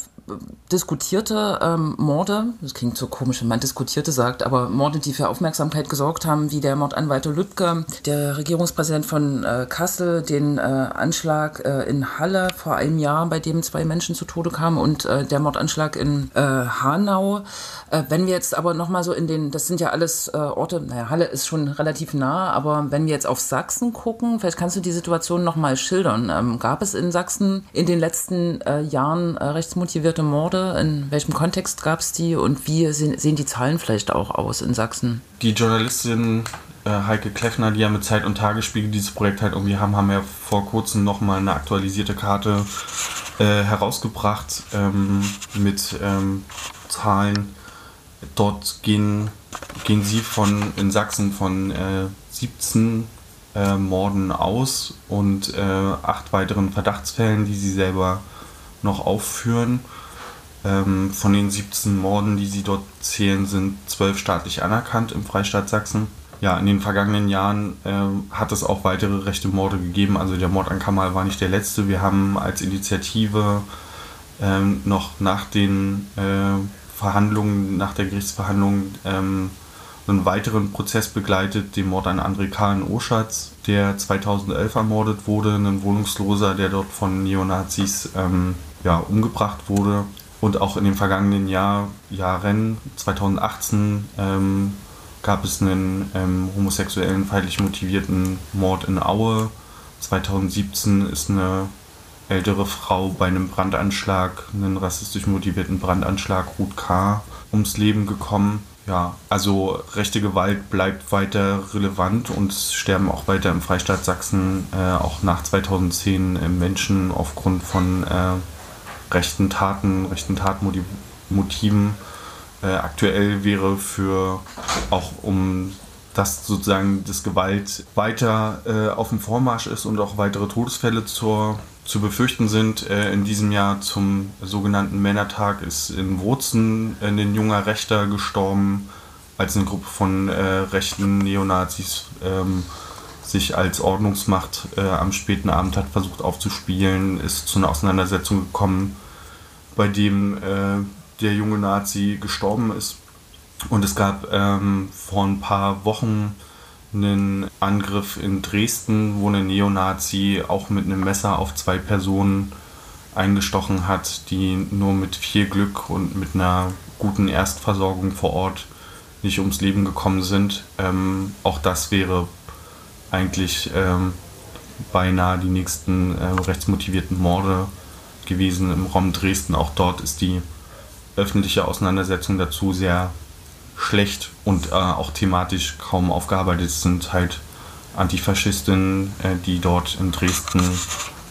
diskutierte ähm, Morde, das klingt so komisch, wenn man diskutierte sagt, aber Morde, die für Aufmerksamkeit gesorgt haben, wie der Mord an Walter Lübcke, der Regierungspräsident von äh, Kassel, den äh, Anschlag äh, in Halle vor einem Jahr, bei dem zwei Menschen zu Tode kamen und äh, der Mordanschlag in äh, Hanau. Äh, wenn wir jetzt aber nochmal so in den, das sind ja alles Orte, naja, Halle ist schon relativ nah, aber wenn wir jetzt auf Sachsen gucken, vielleicht kannst du die Situation nochmal schildern. Ähm, gab es in Sachsen in den letzten Jahren rechtsmotivierte Morde? In welchem Kontext gab es die und wie sehen die Zahlen vielleicht auch aus in Sachsen? Die Journalistin äh, Heike Kleffner, die ja mit Zeit- und Tagesspiegel dieses Projekt halt irgendwie haben, haben ja vor kurzem nochmal eine aktualisierte Karte äh, herausgebracht ähm, mit ähm, Zahlen. Dort gehen, gehen sie von in Sachsen von äh, 17 äh, Morden aus und äh, acht weiteren Verdachtsfällen, die sie selber noch aufführen. Ähm, von den 17 Morden, die sie dort zählen, sind zwölf staatlich anerkannt im Freistaat Sachsen. Ja, in den vergangenen Jahren äh, hat es auch weitere rechte Morde gegeben. Also der Mord an Kamal war nicht der letzte. Wir haben als Initiative ähm, noch nach den äh, Verhandlungen, nach der Gerichtsverhandlung ähm, einen weiteren Prozess begleitet, den Mord an André K. in Oschatz, der 2011 ermordet wurde, ein Wohnungsloser, der dort von Neonazis ähm, ja, umgebracht wurde und auch in den vergangenen Jahr, Jahren, 2018, ähm, gab es einen ähm, homosexuellen, feindlich motivierten Mord in Aue. 2017 ist eine ältere Frau bei einem Brandanschlag, einen rassistisch motivierten Brandanschlag, Ruth K., ums Leben gekommen. Ja, also rechte Gewalt bleibt weiter relevant und es sterben auch weiter im Freistaat Sachsen, äh, auch nach 2010 äh, Menschen aufgrund von äh, rechten Taten, rechten Tatmotiven. Äh, aktuell wäre für auch um dass sozusagen das Gewalt weiter äh, auf dem Vormarsch ist und auch weitere Todesfälle zur, zu befürchten sind. Äh, in diesem Jahr zum sogenannten Männertag ist in Wurzen äh, ein junger Rechter gestorben, als eine Gruppe von äh, rechten Neonazis ähm, sich als Ordnungsmacht äh, am späten Abend hat versucht aufzuspielen, ist zu einer Auseinandersetzung gekommen, bei dem äh, der junge Nazi gestorben ist. Und es gab ähm, vor ein paar Wochen einen Angriff in Dresden, wo ein Neonazi auch mit einem Messer auf zwei Personen eingestochen hat, die nur mit viel Glück und mit einer guten Erstversorgung vor Ort nicht ums Leben gekommen sind. Ähm, auch das wäre eigentlich ähm, beinahe die nächsten äh, rechtsmotivierten Morde gewesen im Raum Dresden. Auch dort ist die öffentliche Auseinandersetzung dazu sehr schlecht und äh, auch thematisch kaum aufgearbeitet Es sind halt Antifaschistinnen, äh, die dort in Dresden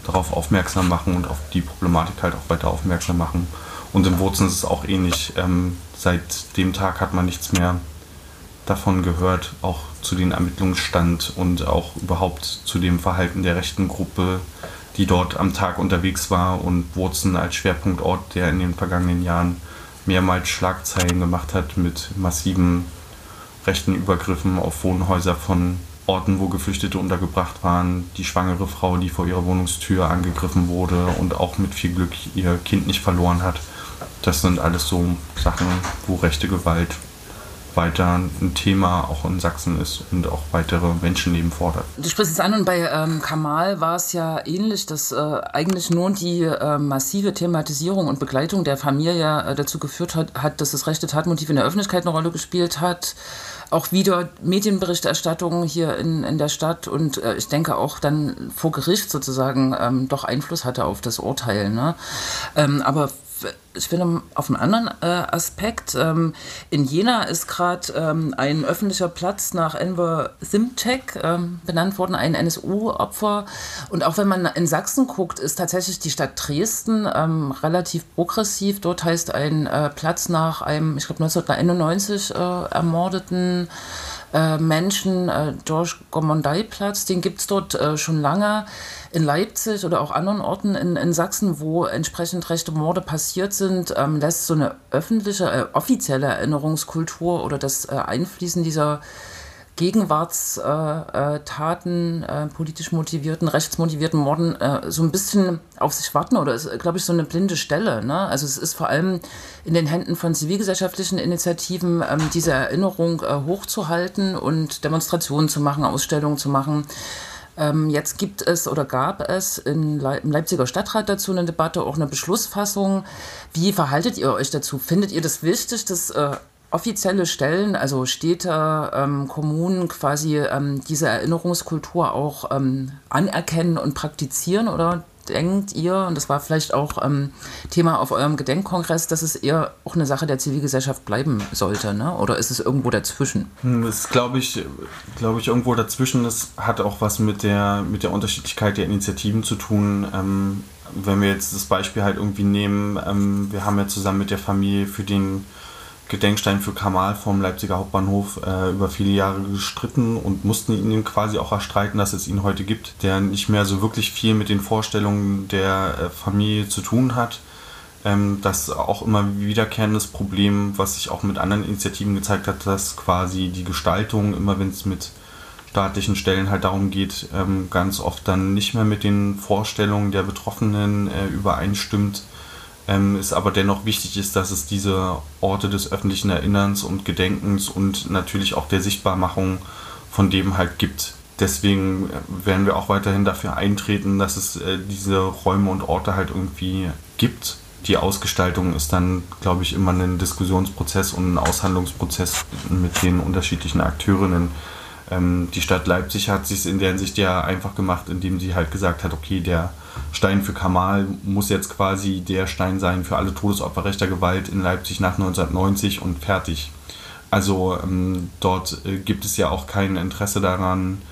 darauf aufmerksam machen und auf die Problematik halt auch weiter aufmerksam machen. Und in Wurzen ist es auch ähnlich. Ähm, seit dem Tag hat man nichts mehr davon gehört, auch zu den Ermittlungsstand und auch überhaupt zu dem Verhalten der rechten Gruppe, die dort am Tag unterwegs war und Wurzen als Schwerpunktort, der in den vergangenen Jahren mehrmals Schlagzeilen gemacht hat mit massiven rechten Übergriffen auf Wohnhäuser von Orten, wo Geflüchtete untergebracht waren, die schwangere Frau, die vor ihrer Wohnungstür angegriffen wurde und auch mit viel Glück ihr Kind nicht verloren hat. Das sind alles so Sachen, wo rechte Gewalt weiter ein Thema auch in Sachsen ist und auch weitere Menschenleben fordert. Du sprichst es an und bei ähm, Kamal war es ja ähnlich, dass äh, eigentlich nur die äh, massive Thematisierung und Begleitung der Familie äh, dazu geführt hat, hat, dass das rechte Tatmotiv in der Öffentlichkeit eine Rolle gespielt hat. Auch wieder Medienberichterstattung hier in, in der Stadt und äh, ich denke auch dann vor Gericht sozusagen ähm, doch Einfluss hatte auf das Urteil. Ne? Ähm, aber ich will auf einen anderen äh, Aspekt. Ähm, in Jena ist gerade ähm, ein öffentlicher Platz nach Enver Simcek ähm, benannt worden, ein NSU-Opfer. Und auch wenn man in Sachsen guckt, ist tatsächlich die Stadt Dresden ähm, relativ progressiv. Dort heißt ein äh, Platz nach einem, ich glaube 1991 äh, ermordeten äh, Menschen, äh, George Gomondai-Platz, den gibt es dort äh, schon lange in Leipzig oder auch anderen Orten in, in Sachsen, wo entsprechend rechte Morde passiert sind, ähm, lässt so eine öffentliche, äh, offizielle Erinnerungskultur oder das äh, Einfließen dieser Gegenwartstaten, äh, äh, politisch motivierten, rechtsmotivierten Morden äh, so ein bisschen auf sich warten oder ist, glaube ich, so eine blinde Stelle. Ne? Also es ist vor allem in den Händen von zivilgesellschaftlichen Initiativen, ähm, diese Erinnerung äh, hochzuhalten und Demonstrationen zu machen, Ausstellungen zu machen. Ähm, jetzt gibt es oder gab es in Le im Leipziger Stadtrat dazu eine Debatte, auch eine Beschlussfassung. Wie verhaltet ihr euch dazu? Findet ihr das wichtig, dass äh, offizielle Stellen, also Städte, ähm, Kommunen quasi ähm, diese Erinnerungskultur auch ähm, anerkennen und praktizieren oder denkt ihr, und das war vielleicht auch ähm, Thema auf eurem Gedenkkongress, dass es eher auch eine Sache der Zivilgesellschaft bleiben sollte, ne? oder ist es irgendwo dazwischen? Hm, das ist, glaube ich, glaube ich, irgendwo dazwischen. Das hat auch was mit der, mit der Unterschiedlichkeit der Initiativen zu tun. Ähm, wenn wir jetzt das Beispiel halt irgendwie nehmen, ähm, wir haben ja zusammen mit der Familie für den Gedenkstein für Kamal vom Leipziger Hauptbahnhof äh, über viele Jahre gestritten und mussten ihn quasi auch erstreiten, dass es ihn heute gibt, der nicht mehr so wirklich viel mit den Vorstellungen der äh, Familie zu tun hat. Ähm, das auch immer wiederkehrendes Problem, was sich auch mit anderen Initiativen gezeigt hat, dass quasi die Gestaltung, immer wenn es mit staatlichen Stellen halt darum geht, ähm, ganz oft dann nicht mehr mit den Vorstellungen der Betroffenen äh, übereinstimmt ähm, es aber dennoch wichtig ist, dass es diese Orte des öffentlichen Erinnerns und Gedenkens und natürlich auch der Sichtbarmachung von dem halt gibt. Deswegen äh, werden wir auch weiterhin dafür eintreten, dass es äh, diese Räume und Orte halt irgendwie gibt. Die Ausgestaltung ist dann, glaube ich, immer ein Diskussionsprozess und ein Aushandlungsprozess mit den unterschiedlichen Akteurinnen. Ähm, die Stadt Leipzig hat sich in der Hinsicht ja einfach gemacht, indem sie halt gesagt hat, okay, der Stein für Kamal muss jetzt quasi der Stein sein für alle Todesopfer rechter Gewalt in Leipzig nach 1990 und fertig. Also ähm, dort äh, gibt es ja auch kein Interesse daran,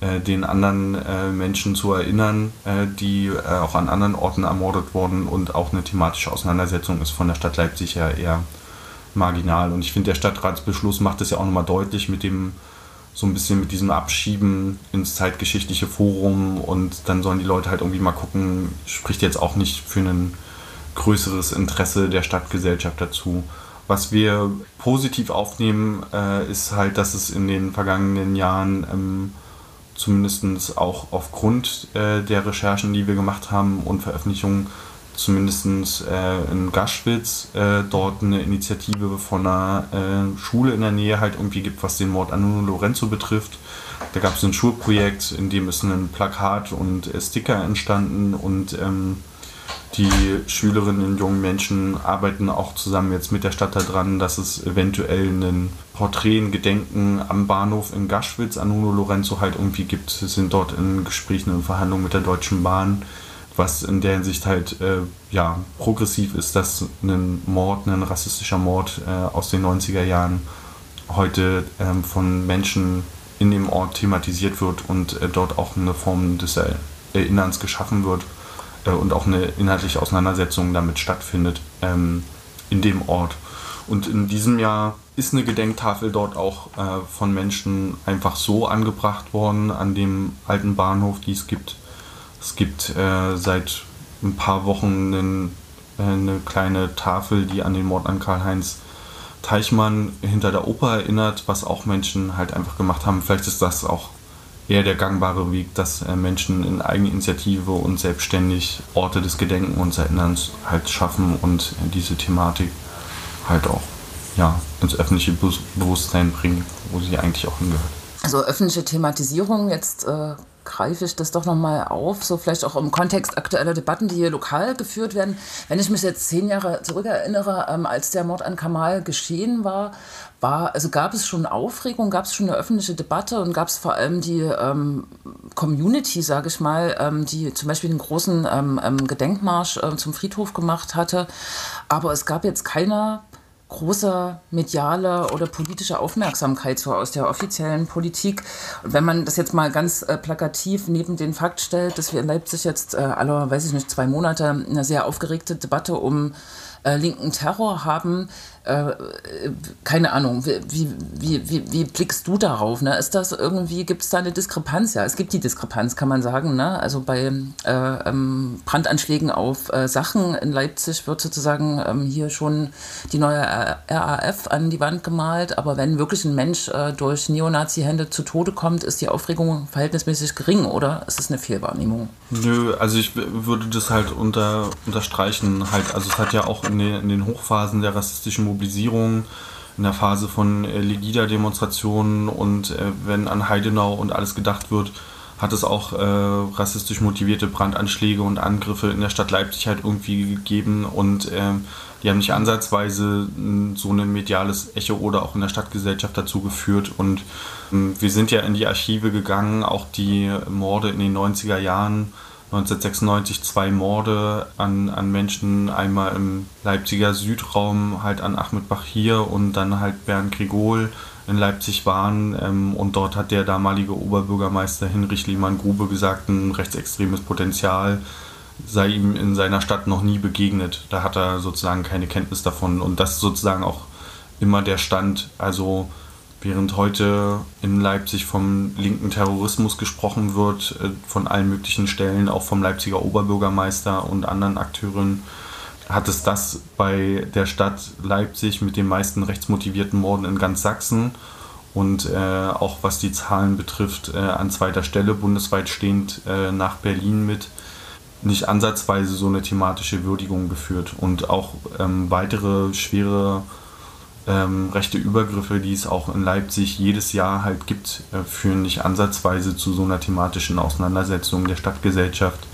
äh, den anderen äh, Menschen zu erinnern, äh, die äh, auch an anderen Orten ermordet wurden und auch eine thematische Auseinandersetzung ist von der Stadt Leipzig ja eher marginal. Und ich finde, der Stadtratsbeschluss macht es ja auch nochmal deutlich mit dem so ein bisschen mit diesem Abschieben ins zeitgeschichtliche Forum und dann sollen die Leute halt irgendwie mal gucken, spricht jetzt auch nicht für ein größeres Interesse der Stadtgesellschaft dazu. Was wir positiv aufnehmen, äh, ist halt, dass es in den vergangenen Jahren ähm, zumindest auch aufgrund äh, der Recherchen, die wir gemacht haben und Veröffentlichungen, zumindest äh, in Gaschwitz äh, dort eine Initiative von einer äh, Schule in der Nähe halt irgendwie gibt, was den Mord an Nuno Lorenzo betrifft. Da gab es ein Schulprojekt, in dem ist ein Plakat und äh, Sticker entstanden und ähm, die Schülerinnen und jungen Menschen arbeiten auch zusammen jetzt mit der Stadt daran, dass es eventuell ein Porträt, ein Gedenken am Bahnhof in Gaschwitz an Nuno Lorenzo halt irgendwie gibt. Sie sind dort in Gesprächen und Verhandlungen mit der Deutschen Bahn was in der Hinsicht halt äh, ja, progressiv ist, dass ein Mord, ein rassistischer Mord äh, aus den 90er Jahren heute ähm, von Menschen in dem Ort thematisiert wird und äh, dort auch eine Form des Erinnerns geschaffen wird äh, und auch eine inhaltliche Auseinandersetzung damit stattfindet ähm, in dem Ort. Und in diesem Jahr ist eine Gedenktafel dort auch äh, von Menschen einfach so angebracht worden an dem alten Bahnhof, die es gibt es gibt äh, seit ein paar Wochen einen, äh, eine kleine Tafel, die an den Mord an Karl-Heinz Teichmann hinter der Oper erinnert, was auch Menschen halt einfach gemacht haben. Vielleicht ist das auch eher der gangbare Weg, dass äh, Menschen in Eigeninitiative und selbstständig Orte des Gedenken und Erinnerns halt schaffen und diese Thematik halt auch ja, ins öffentliche Bewusstsein bringen, wo sie eigentlich auch hingehört. Also öffentliche Thematisierung jetzt äh, greife ich das doch nochmal auf, so vielleicht auch im Kontext aktueller Debatten, die hier lokal geführt werden. Wenn ich mich jetzt zehn Jahre zurückerinnere, ähm, als der Mord an Kamal geschehen war, war, also gab es schon Aufregung, gab es schon eine öffentliche Debatte und gab es vor allem die ähm, Community, sage ich mal, ähm, die zum Beispiel den großen ähm, ähm Gedenkmarsch äh, zum Friedhof gemacht hatte. Aber es gab jetzt keine große mediale oder politische Aufmerksamkeit so aus der offiziellen Politik. Und wenn man das jetzt mal ganz äh, plakativ neben den Fakt stellt, dass wir in Leipzig jetzt äh, alle, weiß ich nicht, zwei Monate eine sehr aufgeregte Debatte um äh, linken Terror haben. Äh, keine Ahnung, wie, wie, wie, wie, blickst du darauf? Ne? Ist das irgendwie, gibt es da eine Diskrepanz? Ja, es gibt die Diskrepanz, kann man sagen. Ne? Also bei äh, ähm, Brandanschlägen auf äh, Sachen in Leipzig wird sozusagen ähm, hier schon die neue RAF an die Wand gemalt, aber wenn wirklich ein Mensch äh, durch Neonazi-Hände zu Tode kommt, ist die Aufregung verhältnismäßig gering oder ist es eine Fehlwahrnehmung? Nö, also ich würde das halt unter, unterstreichen. Halt, also es hat ja auch in den, in den Hochphasen der rassistischen Mobilisierung, in der Phase von äh, Legida-Demonstrationen und äh, wenn an Heidenau und alles gedacht wird, hat es auch äh, rassistisch motivierte Brandanschläge und Angriffe in der Stadt Leipzig halt irgendwie gegeben und äh, die haben nicht ansatzweise so ein mediales Echo oder auch in der Stadtgesellschaft dazu geführt und äh, wir sind ja in die Archive gegangen, auch die Morde in den 90er Jahren 1996 zwei Morde an, an Menschen, einmal im Leipziger Südraum, halt an Ahmed Bachir und dann halt Bernd Grigol in Leipzig waren. Ähm, und dort hat der damalige Oberbürgermeister Hinrich Lehmann-Grube gesagt, ein rechtsextremes Potenzial sei ihm in seiner Stadt noch nie begegnet. Da hat er sozusagen keine Kenntnis davon. Und das ist sozusagen auch immer der Stand. Also Während heute in Leipzig vom linken Terrorismus gesprochen wird, äh, von allen möglichen Stellen, auch vom Leipziger Oberbürgermeister und anderen Akteuren, hat es das bei der Stadt Leipzig mit den meisten rechtsmotivierten Morden in ganz Sachsen und äh, auch was die Zahlen betrifft, äh, an zweiter Stelle bundesweit stehend äh, nach Berlin mit nicht ansatzweise so eine thematische Würdigung geführt. Und auch ähm, weitere schwere ähm, rechte Übergriffe, die es auch in Leipzig jedes Jahr halt gibt, äh, führen nicht ansatzweise zu so einer thematischen Auseinandersetzung der Stadtgesellschaft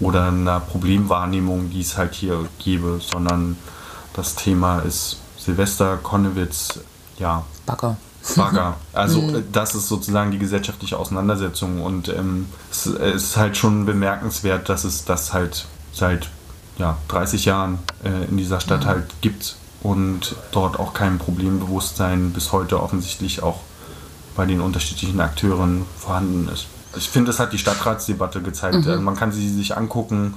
oder einer Problemwahrnehmung, die es halt hier gäbe, sondern das Thema ist Silvester, Konnewitz, ja. Bagger. Bagger. Also mhm. Äh, das ist sozusagen die gesellschaftliche Auseinandersetzung und ähm, es, es, ist halt schon bemerkenswert, dass es das halt seit ja, 30 Jahren äh, in dieser Stadt mhm. halt gibt und dort auch kein Problembewusstsein bis heute offensichtlich auch bei den unterschiedlichen Akteuren vorhanden ist. Ich finde, das hat die Stadtratsdebatte gezeigt. Mhm. Man kann sie sich angucken.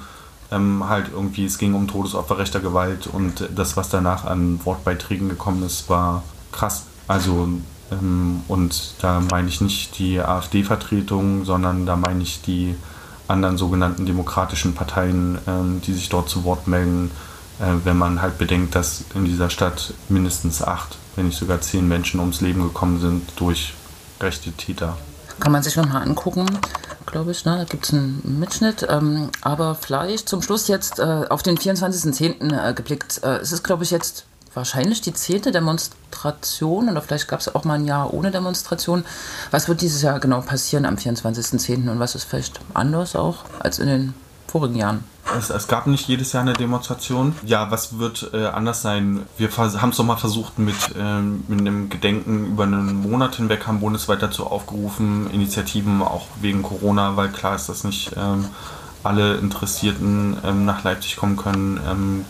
Ähm, halt irgendwie, es ging um Todesopfer rechter Gewalt und das, was danach an Wortbeiträgen gekommen ist, war krass. Also, ähm, und da meine ich nicht die AfD-Vertretung, sondern da meine ich die anderen sogenannten demokratischen Parteien, ähm, die sich dort zu Wort melden wenn man halt bedenkt, dass in dieser Stadt mindestens acht, wenn nicht sogar zehn Menschen ums Leben gekommen sind durch rechte Täter. Kann man sich nochmal angucken, glaube ich. Ne? Da gibt es einen Mitschnitt. Ähm, aber vielleicht zum Schluss jetzt äh, auf den 24.10. Äh, geblickt. Äh, es ist, glaube ich, jetzt wahrscheinlich die zehnte Demonstration oder vielleicht gab es auch mal ein Jahr ohne Demonstration. Was wird dieses Jahr genau passieren am 24.10. und was ist vielleicht anders auch als in den vorigen Jahren? Es, es, gab nicht jedes Jahr eine Demonstration. Ja, was wird äh, anders sein? Wir haben es nochmal versucht mit, äh, mit einem Gedenken über einen Monat hinweg, haben bundesweit dazu aufgerufen, Initiativen auch wegen Corona, weil klar ist, dass nicht ähm, alle Interessierten ähm, nach Leipzig kommen können, ähm,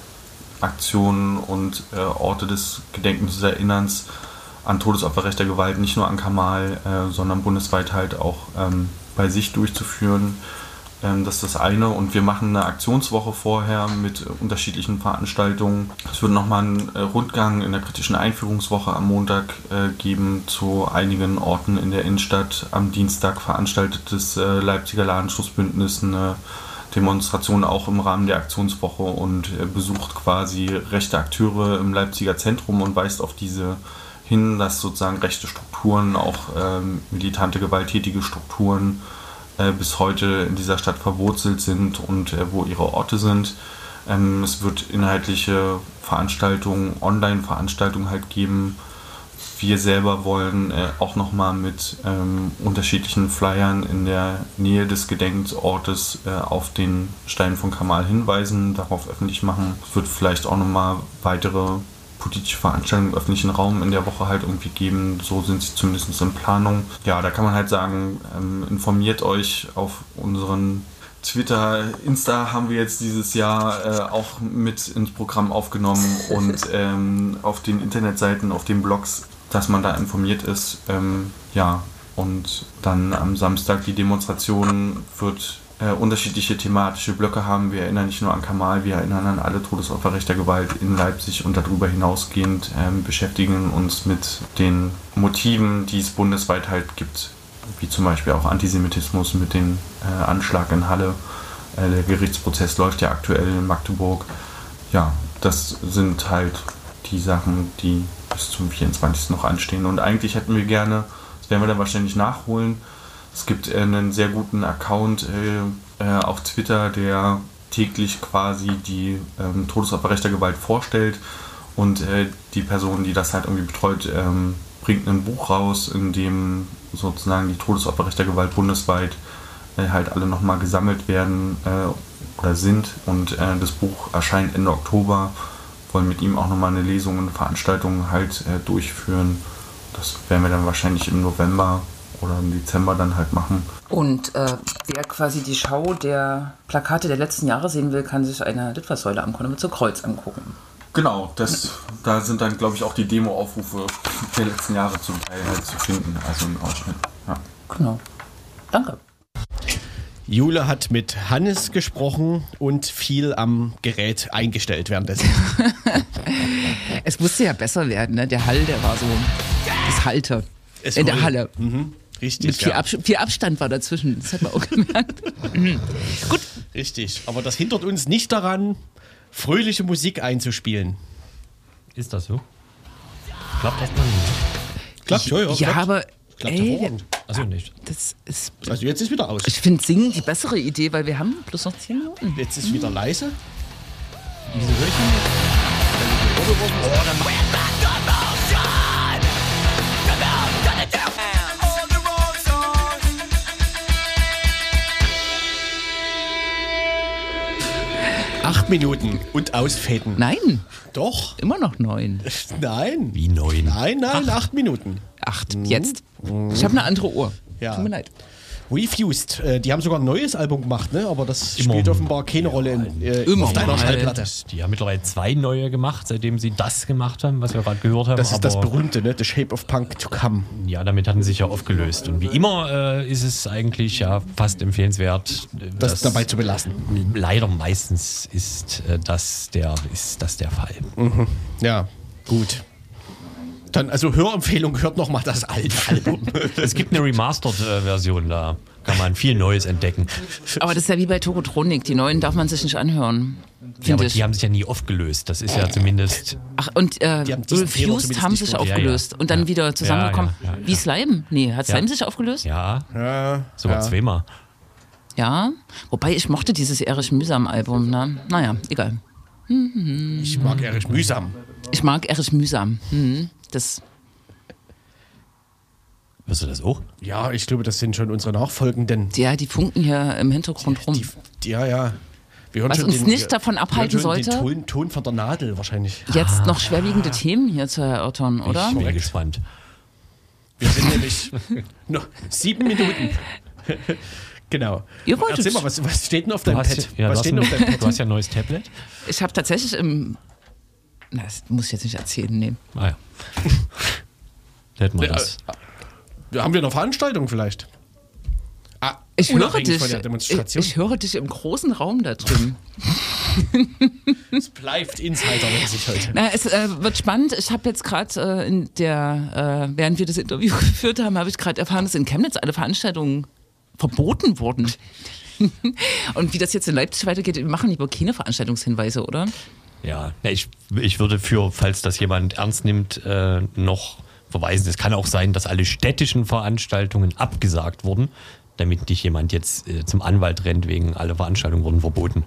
Aktionen und äh, Orte des Gedenkens des Erinnerns an Todesopfer rechter Gewalt, nicht nur an Kamal, äh, sondern bundesweit halt auch ähm, bei sich durchzuführen. Ähm, das ist das eine. Und wir machen eine Aktionswoche vorher mit unterschiedlichen Veranstaltungen. Es wird nochmal einen äh, Rundgang in der kritischen Einführungswoche am Montag äh, geben zu einigen Orten in der Innenstadt. Am Dienstag veranstaltet das äh, Leipziger Ladenschutzbündnis eine Demonstration auch im Rahmen der Aktionswoche und besucht quasi rechte Akteure im Leipziger Zentrum und weist auf diese hin, dass sozusagen rechte Strukturen, auch ähm, militante, gewalttätige Strukturen äh, bis heute in dieser Stadt verwurzelt sind und äh, wo ihre Orte sind. Ähm, es wird inhaltliche Veranstaltungen, Online-Veranstaltungen halt geben. Wir selber wollen äh, auch nochmal mit ähm, unterschiedlichen Flyern in der Nähe des Gedenkortes äh, auf den Stein von Kamal hinweisen, darauf öffentlich machen. Es wird vielleicht auch nochmal weitere politische Veranstaltungen im öffentlichen Raum in der Woche halt irgendwie geben. So sind sie zumindest in Planung. Ja, da kann man halt sagen, ähm, informiert euch auf unseren Twitter, Insta haben wir jetzt dieses Jahr äh, auch mit ins Programm aufgenommen und ähm, auf den Internetseiten, auf den Blogs, dass man da informiert ist. Ähm, ja, und dann am Samstag die Demonstration wird äh, unterschiedliche thematische Blöcke haben. Wir erinnern nicht nur an Kamal, wir erinnern an alle Todesopfer rechter Gewalt in Leipzig und darüber hinausgehend ähm, beschäftigen uns mit den Motiven, die es bundesweit halt gibt, wie zum Beispiel auch Antisemitismus mit dem äh, Anschlag in Halle. Äh, der Gerichtsprozess läuft ja aktuell in Magdeburg. Ja, das sind halt die Sachen, die bis zum 24. noch anstehen. Und eigentlich hätten wir gerne, das werden wir dann wahrscheinlich nachholen, es gibt äh, einen sehr guten Account äh, äh, auf Twitter, der täglich quasi die ähm, Todesopfer rechter Gewalt vorstellt und äh, die Person, die das halt irgendwie betreut, ähm, bringt ein Buch raus, in dem sozusagen die Todesopfer rechter Gewalt bundesweit äh, halt alle nochmal gesammelt werden äh, oder sind und das Buch erscheint Ende Oktober. Wollen mit ihm auch nochmal eine Lesung und Veranstaltung halt durchführen. Das werden wir dann wahrscheinlich im November oder im Dezember dann halt machen. Und äh, wer quasi die Schau der Plakate der letzten Jahre sehen will, kann sich eine Litfaßsäule am Kondomit Kreuz angucken. Genau, das, da sind dann, glaube ich, auch die Demo-Aufrufe der letzten Jahre zum Teil halt zu finden, also im Ausschnitt. Ja. Genau. Danke. Jule hat mit Hannes gesprochen und viel am Gerät eingestellt währenddessen. es musste ja besser werden, ne? Der Hall, der war so das Halte es in der Halle. Mhm. Richtig. Mit viel, ja. Ab viel, Abstand war dazwischen. Das hat man auch gemerkt. mhm. Gut. Richtig. Aber das hindert uns nicht daran, fröhliche Musik einzuspielen. Ist das so? Klappt das dann nicht? Klappt, ja, ja. Ja, aber. Klappt ey, also nicht. Das ist, also jetzt ist wieder aus. Ich finde Singen die bessere Idee, weil wir haben bloß noch 10 Minuten. Jetzt ist wieder leise. Wieso höre ich Oh, dann Acht Minuten und ausfäden. Nein. Doch. Immer noch neun. Nein. Wie neun? Nein, nein, acht, acht Minuten. Acht. Mhm. Jetzt. Ich habe eine andere Uhr. Ja. Tut mir leid. Refused, äh, die haben sogar ein neues Album gemacht, ne? aber das Immer. spielt offenbar keine Rolle in, äh, Immer auf deiner Schallplatte. Die haben mittlerweile zwei neue gemacht, seitdem sie das gemacht haben, was wir gerade gehört haben. Das ist das berühmte, ne? The Shape of Punk to Come. Ja, damit hatten sie sich ja aufgelöst. Und wie immer äh, ist es eigentlich ja fast empfehlenswert, äh, das, dabei zu belassen. Leider meistens ist, äh, das, der, ist das der Fall. Mhm. Ja, gut. Dann, also Hörempfehlung, hört nochmal das alte Album. es gibt eine Remastered-Version, da kann man viel Neues entdecken. Aber das ist ja wie bei Tokotronik, die neuen darf man sich nicht anhören. Ja, aber ich. die haben sich ja nie aufgelöst. Das ist ja zumindest. Ach, und äh, Refused haben sich aufgelöst ja, ja. und dann wieder zusammengekommen. Wie Slime? Nee, hat Slime sich aufgelöst? Ja. ja Sogar zweimal. Ja, wobei ich mochte dieses Erich Mühsam-Album. Ne? Naja, egal. Ich mag Erich Mühsam. Ich mag Erich Mühsam. Mhm. Das. Wirst du das auch? Ja, ich glaube, das sind schon unsere Nachfolgenden. Ja, die funken hier im Hintergrund rum. Die, die, ja, ja. Was uns den, nicht davon abhalten sollte. Den Ton, Ton, von der Nadel wahrscheinlich. Jetzt noch schwerwiegende Themen hier zu erörtern, oder? Ich bin gespannt. Wir sind nämlich noch sieben Minuten. Genau. Ihr wolltet Erzähl mal, was, was steht denn auf deinem Pad? Ja, was steht denn auf deinem Pad? Du hast ja ein neues Tablet. Ich habe tatsächlich im na, das muss ich jetzt nicht erzählen, nee. Ah ja. Hätten wir das. Äh, haben wir noch Veranstaltungen vielleicht? Ah, ich höre, dich, ich, ich, höre dich im großen Raum da drüben. es bleibt insidermäßig heute. Na, es äh, wird spannend. Ich habe jetzt gerade äh, in der, äh, während wir das Interview geführt haben, habe ich gerade erfahren, dass in Chemnitz alle Veranstaltungen verboten wurden. Und wie das jetzt in Leipzig weitergeht, wir machen lieber keine Veranstaltungshinweise, oder? Ja, ich, ich würde für, falls das jemand ernst nimmt, äh, noch verweisen. Es kann auch sein, dass alle städtischen Veranstaltungen abgesagt wurden, damit nicht jemand jetzt äh, zum Anwalt rennt, wegen alle Veranstaltungen wurden verboten.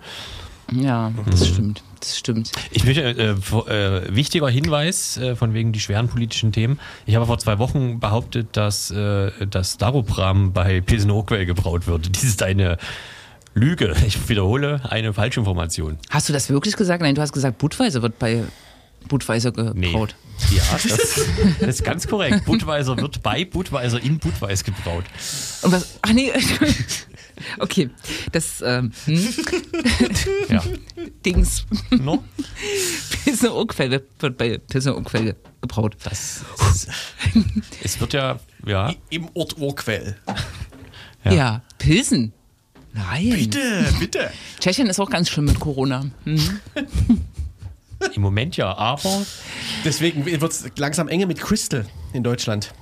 Ja, das mhm. stimmt. Das stimmt. Ich möchte, äh, äh, wichtiger Hinweis äh, von wegen die schweren politischen Themen. Ich habe vor zwei Wochen behauptet, dass äh, das Darubram bei Pilsen Oakwell gebraut wird. Dies ist eine Lüge. Ich wiederhole eine Falschinformation. Hast du das wirklich gesagt? Nein, du hast gesagt, Budweiser wird bei Budweiser gebraut. Nee. Ja, das, das, ist ganz korrekt. Budweiser wird bei Budweiser in Budweis gebraut. Und was? Ach nee. Okay, das ähm, hm? ja. Dings. No? Pilsner Urquelle wird bei Pilsner Urquelle gebraut. Das, ist, es wird ja, ja. Im Ort Urquell. Ja. ja, Pilsen. Nein. Bitte, bitte. Tschechien ist auch ganz schlimm mit Corona. Hm. Im Moment ja, aber Deswegen wird es langsam enge mit Crystal in Deutschland.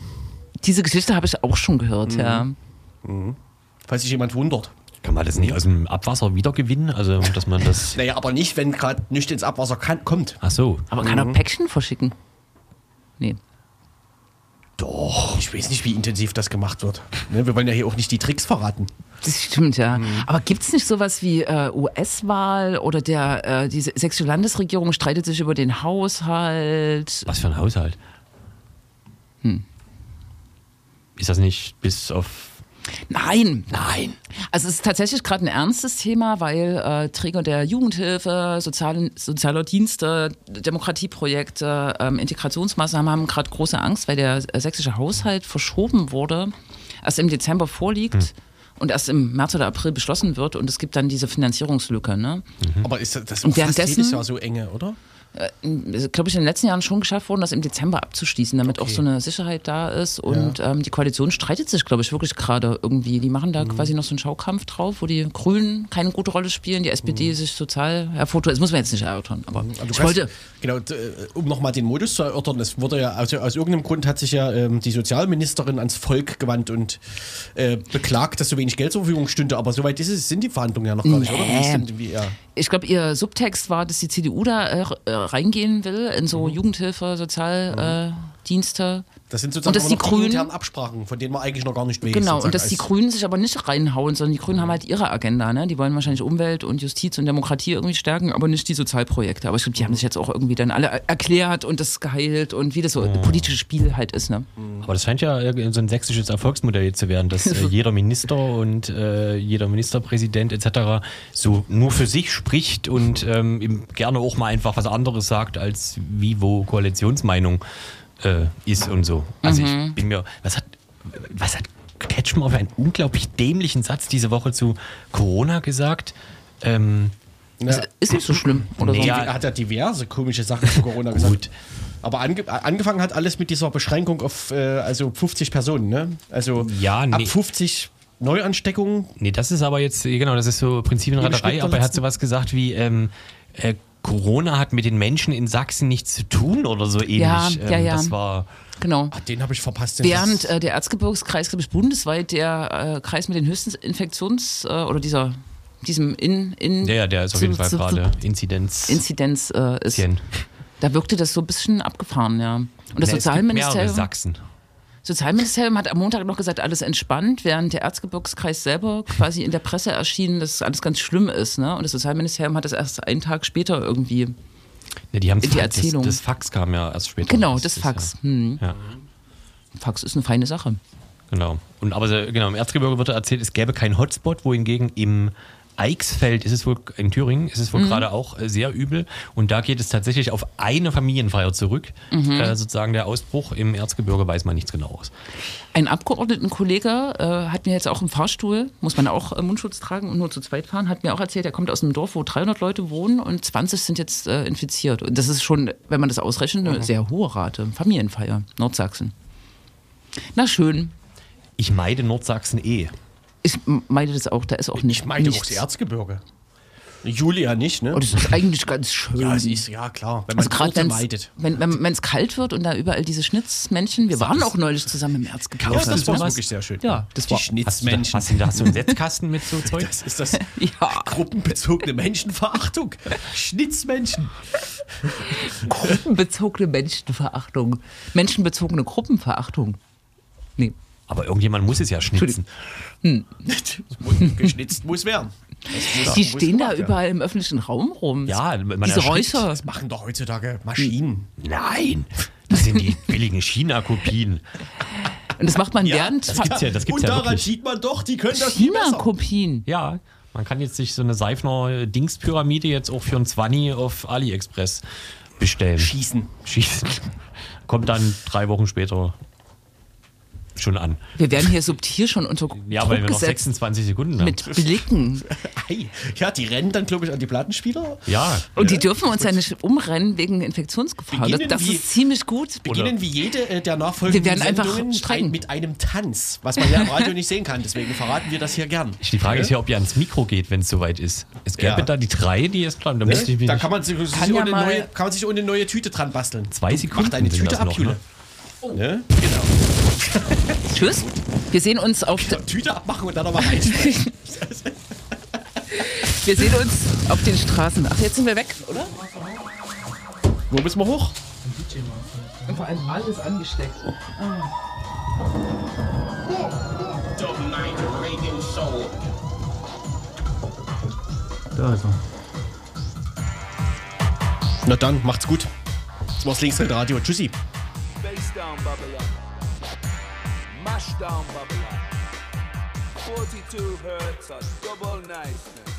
Diese Geschichte habe ich auch schon gehört, ja. Falls sich jemand wundert. kann man das nicht aus dem Abwasser wiedergewinnen? Also, dass man das. Naja, aber nicht, wenn gerade nichts ins Abwasser kann, kommt. Ach so. Aber kann er Päckchen verschicken? Nee. Doch. Ich weiß nicht, wie intensiv das gemacht wird. Ne, wir wollen ja hier auch nicht die Tricks verraten. Das stimmt, ja. Aber gibt es nicht sowas wie äh, US-Wahl oder der, äh, die sächsische Landesregierung streitet sich über den Haushalt? Was für ein Haushalt? Ist das nicht bis auf. Nein, nein. Also es ist tatsächlich gerade ein ernstes Thema, weil äh, Träger der Jugendhilfe, sozialen, sozialer Dienste, Demokratieprojekte, ähm, Integrationsmaßnahmen haben gerade große Angst, weil der äh, sächsische Haushalt verschoben wurde, erst im Dezember vorliegt. Und erst im März oder April beschlossen wird und es gibt dann diese Finanzierungslücke. Ne? Aber ist das, das ist fast jedes Jahr so enge, oder? Ist, glaube ich, in den letzten Jahren schon geschafft worden, das im Dezember abzuschließen, damit auch so eine Sicherheit da ist. Und ähm, die Koalition streitet sich, glaube ich, wirklich gerade irgendwie. Die machen da quasi noch so einen Schaukampf drauf, wo die Grünen keine gute Rolle spielen, die SPD sich total hervortut. Das muss man jetzt nicht erörtern, aber Du ich kannst- wollte. Genau, äh, um nochmal den Modus zu erörtern, es wurde ja, also aus irgendeinem Grund hat sich ja ähm, die Sozialministerin ans Volk gewandt und äh, beklagt, dass so wenig Geld zur Verfügung stünde. Aber soweit ist es, sind die Verhandlungen ja noch gar nicht, oder? Wie ist denn, wie, ja. Ich glaube, ihr Subtext war, dass die CDU da äh, äh, reingehen will in so Jugendhilfe, Sozialdienste. Äh, Dienste. Das sind Und sozusagen dass aber die noch die Grünen- internen Absprachen, von denen man eigentlich noch gar nicht weiß. Genau, und dass die Grünen sich aber nicht reinhauen, sondern die Grünen haben halt ihre Agenda. Ne? Die wollen wahrscheinlich Umwelt und Justiz und Demokratie irgendwie stärken, aber nicht die Sozialprojekte. Aber ich glaube, die haben sich jetzt auch irgendwie dann alle er- erklärt und das geheilt und wie das so ein politisches Spiel halt ist. Ne? Aber das scheint ja irgendwie so ein sächsisches Erfolgsmodell zu werden, dass äh, jeder Minister und äh, jeder Ministerpräsident etc. so nur für sich spricht und ähm, gerne auch mal einfach was anderes sagt, als wie wo Koalitionsmeinung äh, ist und so. Also ich bin mir, was hat, was hat Kretschmer für einen unglaublich dämlichen Satz diese Woche zu Corona gesagt? Ähm, Ja. Ist nicht so schlimm. Oder so. Nee, Er hat ja diverse komische Sachen zu Corona gesagt. Aber ange angefangen hat alles mit dieser Beschränkung auf äh, also 50 Personen, ne? Also Ja, ab nee. 50 Neuansteckungen. Nee, das ist aber jetzt, genau, das ist so Prinzipienraterei, aber er hat sowas gesagt wie, ähm, äh, Corona hat mit den Menschen in Sachsen nichts zu tun oder so ähnlich. Ja, ähm, ja, ja. Das war, Genau. Ah, den habe ich verpasst. den Während äh, der Erzgebirgskreis, glaube ich, bundesweit der äh, Kreis mit den höchsten Infektions- äh, oder dieser, diesem in, in ja, ja, der ist auf jeden Fall gerade Inzidenz. Inzidenz äh, ist. Da wirkte das so ein bisschen abgefahren, ja. Und das Ja, es gibt mehrere Sozialministerium, Sachsen. Sozialministerium hat am Montag noch gesagt, alles entspannt, während der Erzgebirgskreis selber quasi in der Presse erschien, dass alles ganz schlimm ist. Ne? Und das Sozialministerium hat das erst einen Tag später irgendwie. Ja, die haben Die das, Erzählung. das Fax kam ja erst später. Genau, Das das Fax. Ja, Hm. ja, Fax ist eine feine Sache. genau. Und aber genau, im Erzgebirge wird erzählt, es gäbe keinen Hotspot, wohingegen im Eichsfeld ist es wohl, in Thüringen ist es wohl Mhm. gerade auch äh, sehr übel. Und da geht es tatsächlich auf eine Familienfeier zurück. Mhm. Äh, sozusagen der Ausbruch. Im Erzgebirge weiß man nichts genaues. Ein Abgeordnetenkollege äh, hat mir jetzt auch im Fahrstuhl, muss man auch äh, Mundschutz tragen und nur zu zweit fahren, hat mir auch erzählt, er kommt aus einem Dorf, wo 300 Leute wohnen und 20 sind jetzt äh, infiziert. Und das ist schon, wenn man das ausrechnet, eine sehr hohe Rate. Familienfeier, Nordsachsen. Na schön. Ich meide Nordsachsen eh. Ich meide das auch, da ist auch nicht ich meine auch nichts. das Erzgebirge. Julia nicht, ne? Und es ist eigentlich ganz schön. ja, es ist, ja klar, wenn man also gerade Orte wenn's- meidet. wenn wenn wenn es kalt wird und da überall diese Schnitzmännchen. Wir waren auch neulich zusammen im Erzgebirge. Ja, das war wirklich sehr schön. Ja, das die war- Hast du, da, hast, du, hast du einen Setzkasten mit so Zeug? Das ist das Ja. gruppenbezogene Menschenverachtung. Schnitzmenschen. Gruppenbezogene Menschenverachtung. Menschenbezogene Gruppenverachtung. Nee. Aber irgendjemand muss es ja schnitzen. Geschnitzt muss werden. Muss- Die muss stehen da werden. überall im öffentlichen Raum rum. Ja, man Diese. Räucher. Das machen doch heutzutage Maschinen. Nein, das sind die billigen China-Kopien. Und das macht man während Das gibt's ja, das gibt's Und ja daran wirklich. sieht man doch, die können das. China-Kopien. Ja, man kann jetzt sich so eine Seifner-Dingspyramide jetzt auch für ein 20 auf AliExpress bestellen. Schießen. Schießen. Kommt dann drei Wochen später schon an. Wir werden hier subtil schon unter Ja, Druck weil wir noch gesetzt 26 Sekunden haben. mit Blicken. Ja, die rennen dann, glaube ich, an die Plattenspieler. Ja, Und die dürfen uns ja nicht umrennen wegen Infektionsgefahr. Das, Beginnen das wie- ist ziemlich gut. Beginnen wie jede äh, der nachfolgenden Wir werden einfach streng. mit einem Tanz, was man ja im Radio nicht sehen kann. Deswegen verraten wir das hier gern. die Frage ist ja, ob ihr ans Mikro geht, wenn es soweit ist. Es gäbe Ja. da die drei, die ist klar. Da müsste ich mich Da kann man sich, sich Kann ja neue, kann man sich ohne neue Tüte dran basteln. Zwei Sekunden Macht eine Tüte das noch, ab, Jule. Ne? Genau. Tschüss. Wir sehen uns auf der, Tüte abmachen und dann nochmal wir sehen uns auf den Straßen. Ach, jetzt sind wir weg, oder? Wo müssen wir hoch? Und vor allem alles angesteckt. Da ist er. Na dann, macht's gut. Das war's Linksrad-Radio. Tschüssi. Face down, Babylon. Mash down, Babylon. 42 hertz of double niceness.